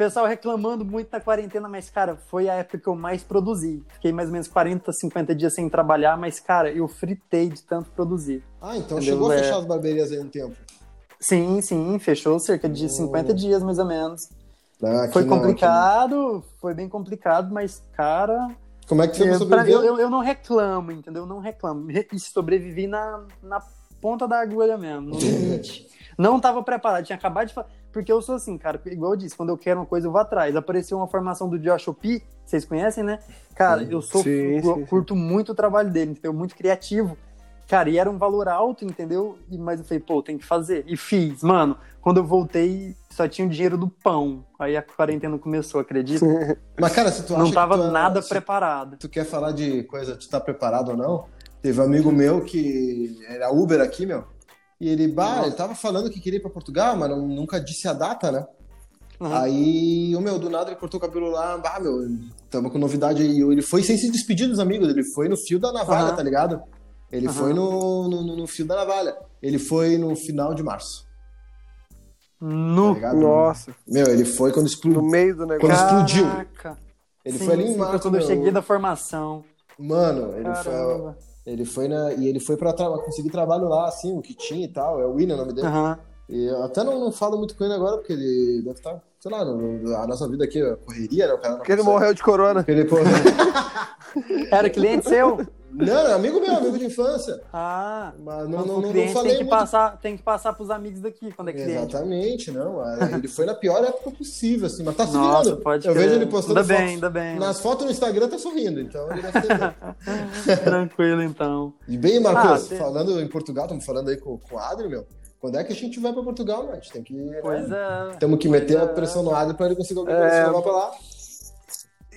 pessoal reclamando muito da quarentena, mas cara, foi a época que eu mais produzi. Fiquei mais ou menos 40, 50 dias sem trabalhar, mas cara, eu fritei de tanto produzir. Ah, então Entendeu? chegou a É. fechar as barbearias aí um tempo. Sim, sim, fechou cerca de 50 dias mais ou menos. Ah, Foi não, complicado, foi bem complicado, mas cara. Como é que você eu, vai pra- sobreviver? eu, eu, eu não reclamo, entendeu? Eu não reclamo. Re- E sobrevivi na, na ponta da agulha mesmo, no limite. *laughs* não tava preparado, tinha acabado de falar. Porque eu sou assim, cara, igual eu disse, quando eu quero uma coisa, eu vou atrás. Apareceu uma formação do Josh P, vocês conhecem, né? Cara, eu sou Sim, sim, sim. curto muito o trabalho dele, entendeu? Muito criativo. Cara, e era um valor alto, entendeu? E, mas eu falei, pô, tem que fazer. E fiz. Mano, quando eu voltei, só tinha o dinheiro do pão. Aí a quarentena começou, acredita? *laughs* Mas, cara, se tu acha Não tava tu, é- nada se preparado. tu quer falar de coisa, tu tá preparado ou não? Teve um amigo meu que era Uber aqui, meu. E ele, bah, ele tava falando que queria ir pra Portugal, mas não- nunca disse a data, né? Uhum. Aí, o meu, do nada ele cortou o cabelo lá, bah, meu, tamo com novidade aí. Ele foi sem se despedir dos amigos, ele foi no fio da navalha, Aham. tá ligado? Ele Aham. foi no, no, no- no fio da navalha. Ele foi no final de março, tá No ligado? Nossa, Meu, ele foi quando no explodiu. meio do Quando negócio. explodiu. Caraca. Ele Sim, foi ali em março. foi quando eu cheguei da formação. Mano, ele foi, Caramba. Ele foi na. E ele foi pra tra- conseguir trabalho lá, assim, o que tinha e tal. É o William o nome dele. Aham. E eu até não, não falo muito com ele agora, porque ele deve estar, sei lá, no- a nossa vida aqui, a correria, né? O cara Porque ele morreu de corona. Porque ele, pô, *laughs* Era cliente seu? Não, é amigo meu, amigo de infância. Ah. Mas não, não, não, não falei tem que, muito. passar, tem que passar pros amigos daqui quando é cliente. Exatamente, não. é, Ele foi na pior época possível, assim, mas tá se Nossa, virando. pode Eu crer. vejo ele postando Ainda bem, fotos. ainda bem. Nas fotos no Instagram tá sorrindo, então ele deve ter. *laughs* Tranquilo, então. E bem, Marcos, Ah, tem- falando em Portugal, estamos falando aí com, com o Adri, meu. Quando é que a gente vai pra Portugal, mano? A gente tem que. Pois né? é. Temos que meter Pois a é. pressão no Adri pra ele conseguir alguma É. coisa levar pra lá.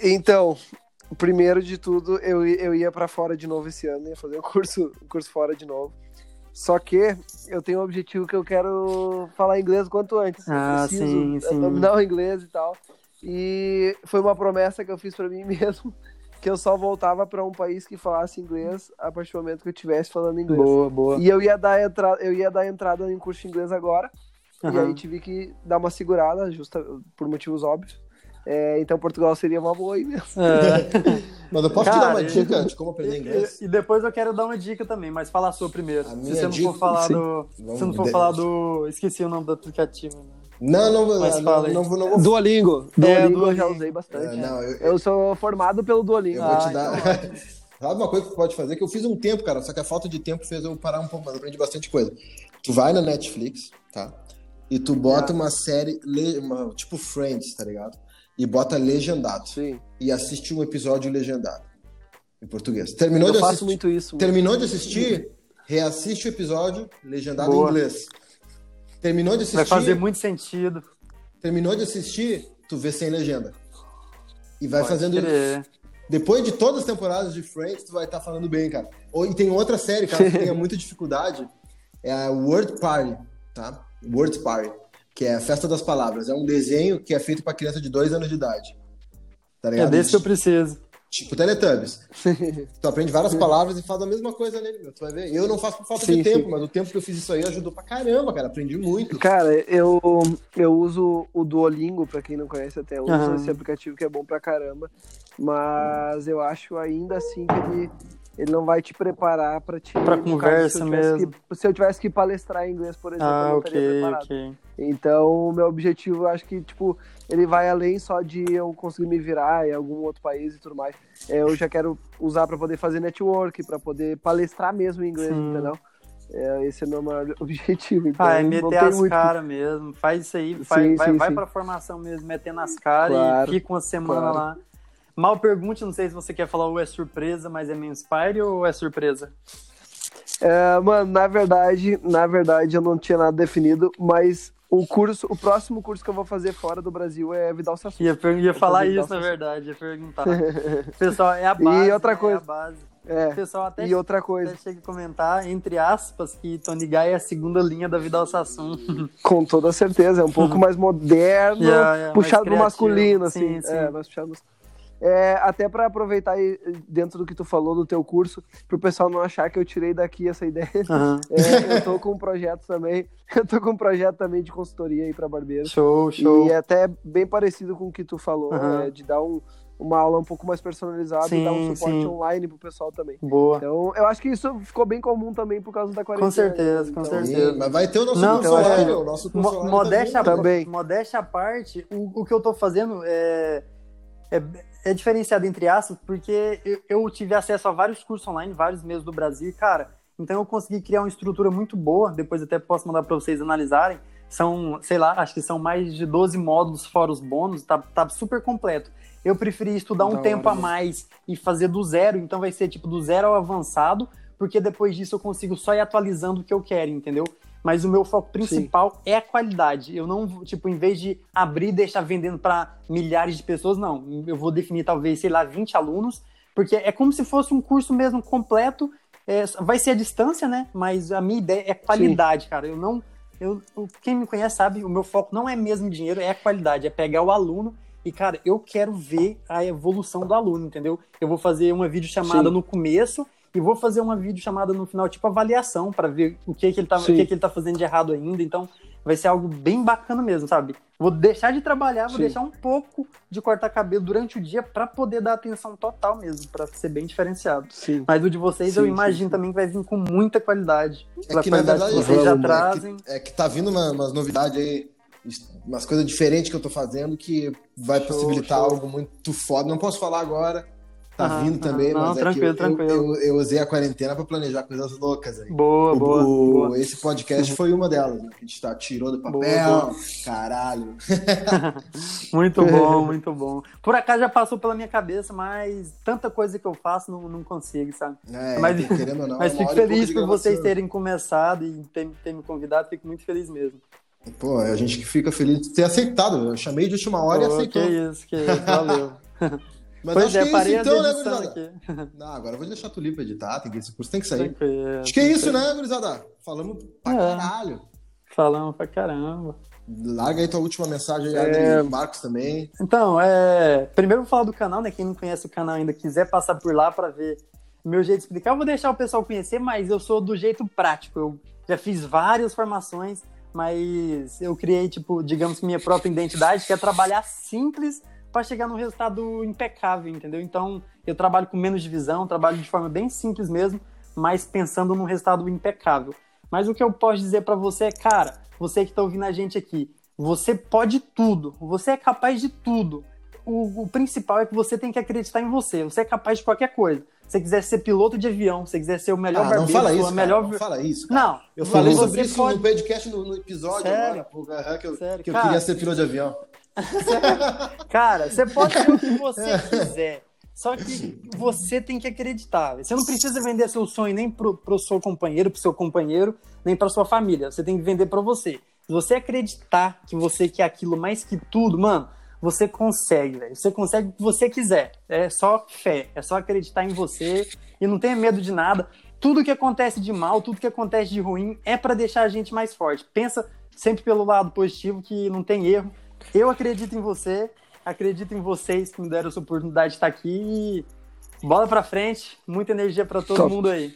Então, primeiro de tudo, eu, eu ia pra fora de novo esse ano, ia fazer o curso, curso fora de novo. Só que eu tenho um objetivo que eu quero falar inglês quanto antes. Ah, preciso sim, sim. dominar o inglês e tal. E foi uma promessa que eu fiz pra mim *laughs* mesmo, que eu só voltava pra um país que falasse inglês a partir do momento que eu estivesse falando inglês. Boa, boa. E eu ia dar entrada, eu ia dar entrada em curso de inglês agora. E Aham. aí tive que dar uma segurada, justa por motivos óbvios. É, então Portugal seria uma boa aí mesmo. É. *laughs* Mas eu posso te dar Cara, uma eu- dica de como aprender inglês? E, e depois eu quero dar uma dica também, mas fala a sua primeiro. A Se você não dica- for falar sim. do. Vamos Se não for de- falar do. Esqueci o nome do aplicativo. né? Não, não, vou- Mas não, fala não, vou- não vou. Duolingo. É, Duolingo eu já usei bastante. É, não, eu- Eu sou formado pelo Duolingo. Eu vou te Ah, dar. então *laughs* Sabe uma coisa que tu pode fazer? Que eu fiz um tempo, cara, só que a falta de tempo fez eu parar um pouco, mas eu aprendi bastante coisa. Tu vai na Netflix, tá? E tu bota Ah. uma série, uma- tipo Friends, tá ligado? E bota legendado. Sim. E assiste um episódio legendado. Em português. Terminou Eu de faço assistir. muito isso. Terminou de assistir, reassiste o episódio legendado Boa. em inglês. Terminou de assistir. Vai fazer muito sentido. Terminou de assistir, tu vê sem legenda. E vai Pode fazendo crer. depois de todas as temporadas de Friends, tu vai estar falando bem, cara. Ou- E tem outra série, cara, que *laughs* tenha muita dificuldade. É a Word Party, tá? Word Party, que é a festa das palavras. É um desenho que é feito pra criança de dois anos de idade. Tá É ligado? desse que eu preciso. Tipo Teletubbies. *laughs* tu aprende várias palavras e faz a mesma coisa nele, meu. Tu vai ver. Eu não faço por falta Sim, de tempo, sim. mas o tempo que eu fiz isso aí ajudou pra caramba, cara. Aprendi muito. Cara, eu, eu uso o Duolingo, pra quem não conhece até, eu uso esse aplicativo que é bom pra caramba. Mas eu acho ainda assim que ele, ele não vai te preparar pra te. Caso, conversa se eu mesmo. que- se eu tivesse que palestrar em inglês, por exemplo, eu Ah, não estaria ok, preparado. ok. Então, o meu objetivo, eu acho que, tipo, ele vai além só de eu conseguir me virar em algum outro país e tudo mais. É, eu já quero usar pra poder fazer network, pra poder palestrar mesmo em inglês, Sim. entendeu? É, esse é o meu maior *laughs* objetivo. Então, Ah, é não meter as caras mesmo. Faz isso aí, faz- Sim, vai, sim, vai sim. pra formação mesmo, metendo as caras Claro, e fica uma semana claro. lá. Mal pergunte, não sei se você quer falar ou é surpresa, mas é meio inspire ou é surpresa? É, mano, na verdade, na verdade, eu não tinha nada definido, mas o curso, o próximo curso que eu vou fazer fora do Brasil é Vidal Sassoon. Ia, ia falar isso, na verdade, ia perguntar. *laughs* Pessoal, é a base. outra né? coisa. É a base. É. O pessoal até, E outra coisa, até chega a comentar, entre aspas, que Tony Guy é a segunda linha da Vidal Sassoon. *laughs* com toda certeza, é um pouco *laughs* mais moderno, Yeah, yeah, puxado mais pro masculino, assim. Sim, É, mais puxado. É, até pra aproveitar aí, dentro do que tu falou do teu curso, pro pessoal não achar que eu tirei daqui essa ideia. Aham. *laughs* É, eu tô com um projeto também, *laughs* eu tô com um projeto também de consultoria aí pra barbeiro. Show, show. E é até bem parecido com o que tu falou, Aham. é, de dar um- uma aula um pouco mais personalizada e dar um Sim, suporte sim. online pro pessoal também. Boa. Então, eu acho que isso ficou bem comum também por causa da quarentena. Com certeza, com Então, certeza. Sim, mas vai ter o nosso Não, curso online, o nosso curso Mo- modéstia, Também. modéstia à parte, o, o que eu tô fazendo é, é, é diferenciado entre aspas, porque eu, eu tive acesso a vários cursos online, vários meses do Brasil, e, cara, então eu consegui criar uma estrutura muito boa, depois até posso mandar para vocês analisarem. São, sei lá, acho que são mais de 12 módulos fora os bônus, tá, tá super completo. Eu preferi estudar um Da tempo hora, a mais e fazer do zero, então vai ser tipo do zero ao avançado, porque depois disso eu consigo só ir atualizando o que eu quero, entendeu? Mas o meu foco principal é a qualidade. Eu não, tipo, em vez de abrir e deixar vendendo para milhares de pessoas, não. Eu vou definir talvez, sei lá, 20 alunos, porque é como se fosse um curso mesmo completo. É, vai ser a distância, né? Mas a minha ideia é qualidade, cara. Eu não. Eu, quem me conhece sabe, o meu foco não é mesmo dinheiro, é a qualidade, é pegar o aluno e, cara, eu quero ver a evolução do aluno, entendeu? Eu vou fazer uma videochamada Sim. no começo e vou fazer uma videochamada no final, tipo avaliação, para ver o que, que ele tá, o que, que ele tá fazendo de errado ainda. Então, vai ser algo bem bacana mesmo, sabe? Vou deixar de trabalhar, vou Sim. deixar um pouco de cortar cabelo durante o dia para poder dar atenção total mesmo, para ser bem diferenciado. Sim. Mas o de vocês, Sim, eu imagino sim. também que vai vir com muita qualidade. É que, na qualidade verdade, que vocês já vamos, é trazem. que, é que tá vindo uma- umas novidades aí, umas coisas diferentes que eu tô fazendo que vai Show, possibilitar show. algo muito foda. Não posso falar agora, tá Aham, vindo também, aham. Não, mas é tranquilo, eu, tranquilo. Eu, eu usei a quarentena pra planejar coisas loucas aí. Boa, O- boa, o- boa. Esse podcast foi uma delas, né? Que a gente tá, tirou do papel, Boa, caralho. *laughs* Muito bom, muito bom. Por acaso já passou pela minha cabeça, mas tanta coisa que eu faço não, não consigo, sabe? É, Mas- querendo ou não, *laughs* mas é uma fico e feliz por vocês terem começado e ter, ter me convidado, fico muito feliz mesmo. Pô, a gente que fica feliz de ter aceitado. Eu chamei de última hora e Pô, aceitou. que isso, que isso, valeu. *laughs* Mas pois acho é, que é parei isso então, né, gurizada? *laughs* Não, agora eu vou deixar a Tulipa editar, tem que, esse curso tem que sair. Tranquilo. Acho que é isso, né, gurizada? Falamos pra É. caralho. Falamos pra caramba. Larga aí tua última mensagem aí, É. Marcos também. Então, é... primeiro eu vou falar do canal, né? Quem não conhece o canal ainda, quiser passar por lá pra ver meu jeito de explicar, eu vou deixar o pessoal conhecer, mas eu sou do jeito prático. Eu já fiz várias formações, mas eu criei, tipo, digamos que minha própria identidade, que é trabalhar simples para chegar num resultado impecável, entendeu? Então, eu trabalho com menos divisão, trabalho de forma bem simples mesmo, mas pensando num resultado impecável. Mas o que eu posso dizer para você é, cara, você que está ouvindo a gente aqui, você pode tudo, você é capaz de tudo. O, o principal é que você tem que acreditar em você. Você é capaz de qualquer coisa. Se você quiser ser piloto de avião, se você quiser ser o melhor Ah, não barbeiro, fala sua isso, cara, melhor... não fala isso. cara. Não, Eu falei sobre isso pode... no podcast, no, no episódio Sério? agora, que eu, Sério, que eu cara. queria ser piloto de avião. *laughs* Cara, você pode ser o que você quiser. Só que você tem que acreditar. Você não precisa vender seu sonho nem pro, pro seu companheiro, pro seu companheiro, nem pra sua família. Você tem que vender pra você. Se você acreditar que você quer aquilo mais que tudo, mano, você consegue, velho. Você consegue o que você quiser. É só fé, é só acreditar em você e não tenha medo de nada. Tudo que acontece de mal, tudo que acontece de ruim é pra deixar a gente mais forte. Pensa sempre pelo lado positivo que não tem erro. Eu acredito em você, acredito em vocês que me deram essa oportunidade de estar aqui e bola pra frente, muita energia pra todo Top. mundo aí.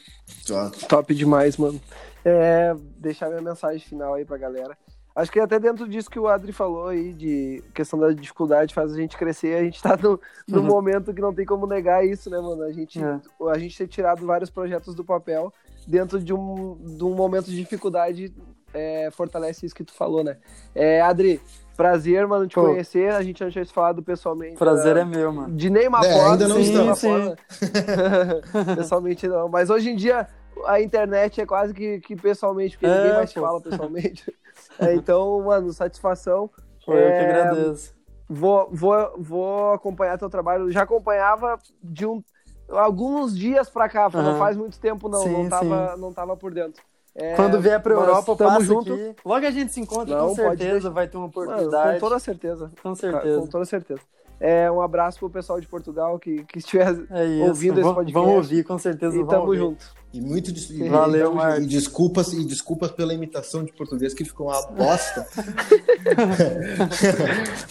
Top demais, mano. É, deixar minha mensagem final aí pra galera. Acho que até dentro disso que o Adri falou aí, de questão da dificuldade faz a gente crescer, a gente tá no, no Uhum. momento que não tem como negar isso, né, mano? A gente, É. a gente ter tirado vários projetos do papel dentro de um, de um momento de dificuldade é, fortalece isso que tu falou, né? É, Adri, prazer, mano, te Pô. conhecer. A gente não tinha se falado pessoalmente. Prazer né? é meu, mano. De nenhuma É, forma, ainda não sim, estamos. Sim, forma. *laughs* pessoalmente não. Mas hoje em dia a internet é quase que, que pessoalmente, porque É, ninguém mais te pô. fala pessoalmente. *laughs* É, então, mano, satisfação. Foi eu que É, agradeço. Vou, vou, vou acompanhar teu trabalho. Já acompanhava de um, alguns dias pra cá, não Aham. faz muito tempo não, Sim, não, tava, não tava por dentro. É, Quando vier pra Europa, eu tamo passo junto. aqui. Logo a gente se encontra, Não, com certeza. Vai ter uma Mano, oportunidade. com toda certeza. Com certeza. Com toda certeza. É, um abraço pro pessoal de Portugal que, que estiver É ouvindo esse podcast. Vão ouvir, com certeza. e tamo ouvir. junto. E muito des- Valeu, e, Marcos. e desculpas e desculpas pela imitação de português que ficou uma *laughs* bosta.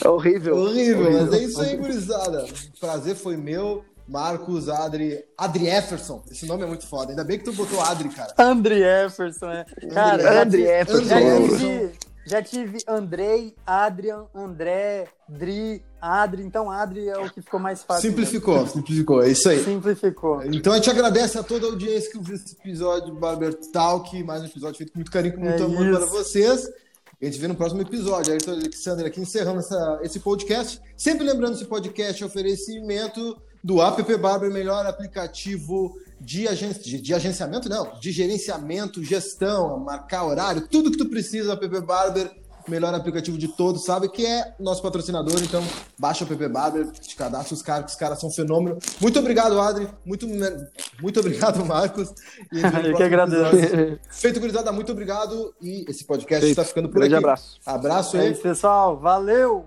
É horrível. *laughs* Horrível, mas é isso aí, gurizada. O prazer foi meu. Marcos, Adri, Adri Efferson. Esse nome é muito foda. Ainda bem que tu botou Adri, cara. André Jefferson, é. Cara, tive- Jefferson. Já tive, Andrei, Adrian, André, Dri, Adri. Então, Adri é o que ficou mais fácil. Simplificou, simplificou. É isso aí. Simplificou. Então a gente agradece a toda a audiência que ouviu esse episódio do Barber Talk, mais um episódio feito com muito carinho, com muito É amor isso. para vocês. A gente vê no próximo episódio. Ayrton Alexander aqui encerrando essa- esse podcast. Sempre lembrando esse podcast é oferecimento do App Barber, melhor aplicativo de, agen de, de agenciamento, não, de gerenciamento, gestão, marcar horário, tudo que tu precisa, App Barber, melhor aplicativo de todos, sabe? Que é nosso patrocinador, então baixa o App Barber, te cadastra os caras, que os caras são um fenômeno. Muito obrigado, Adri. Muito, muito obrigado, Marcos. E *laughs* Eu que agradeço. episódio. Feito, gurizada, muito obrigado. E esse podcast está ficando por Grande aqui. abraço. Abraço É aí. isso, pessoal. Valeu!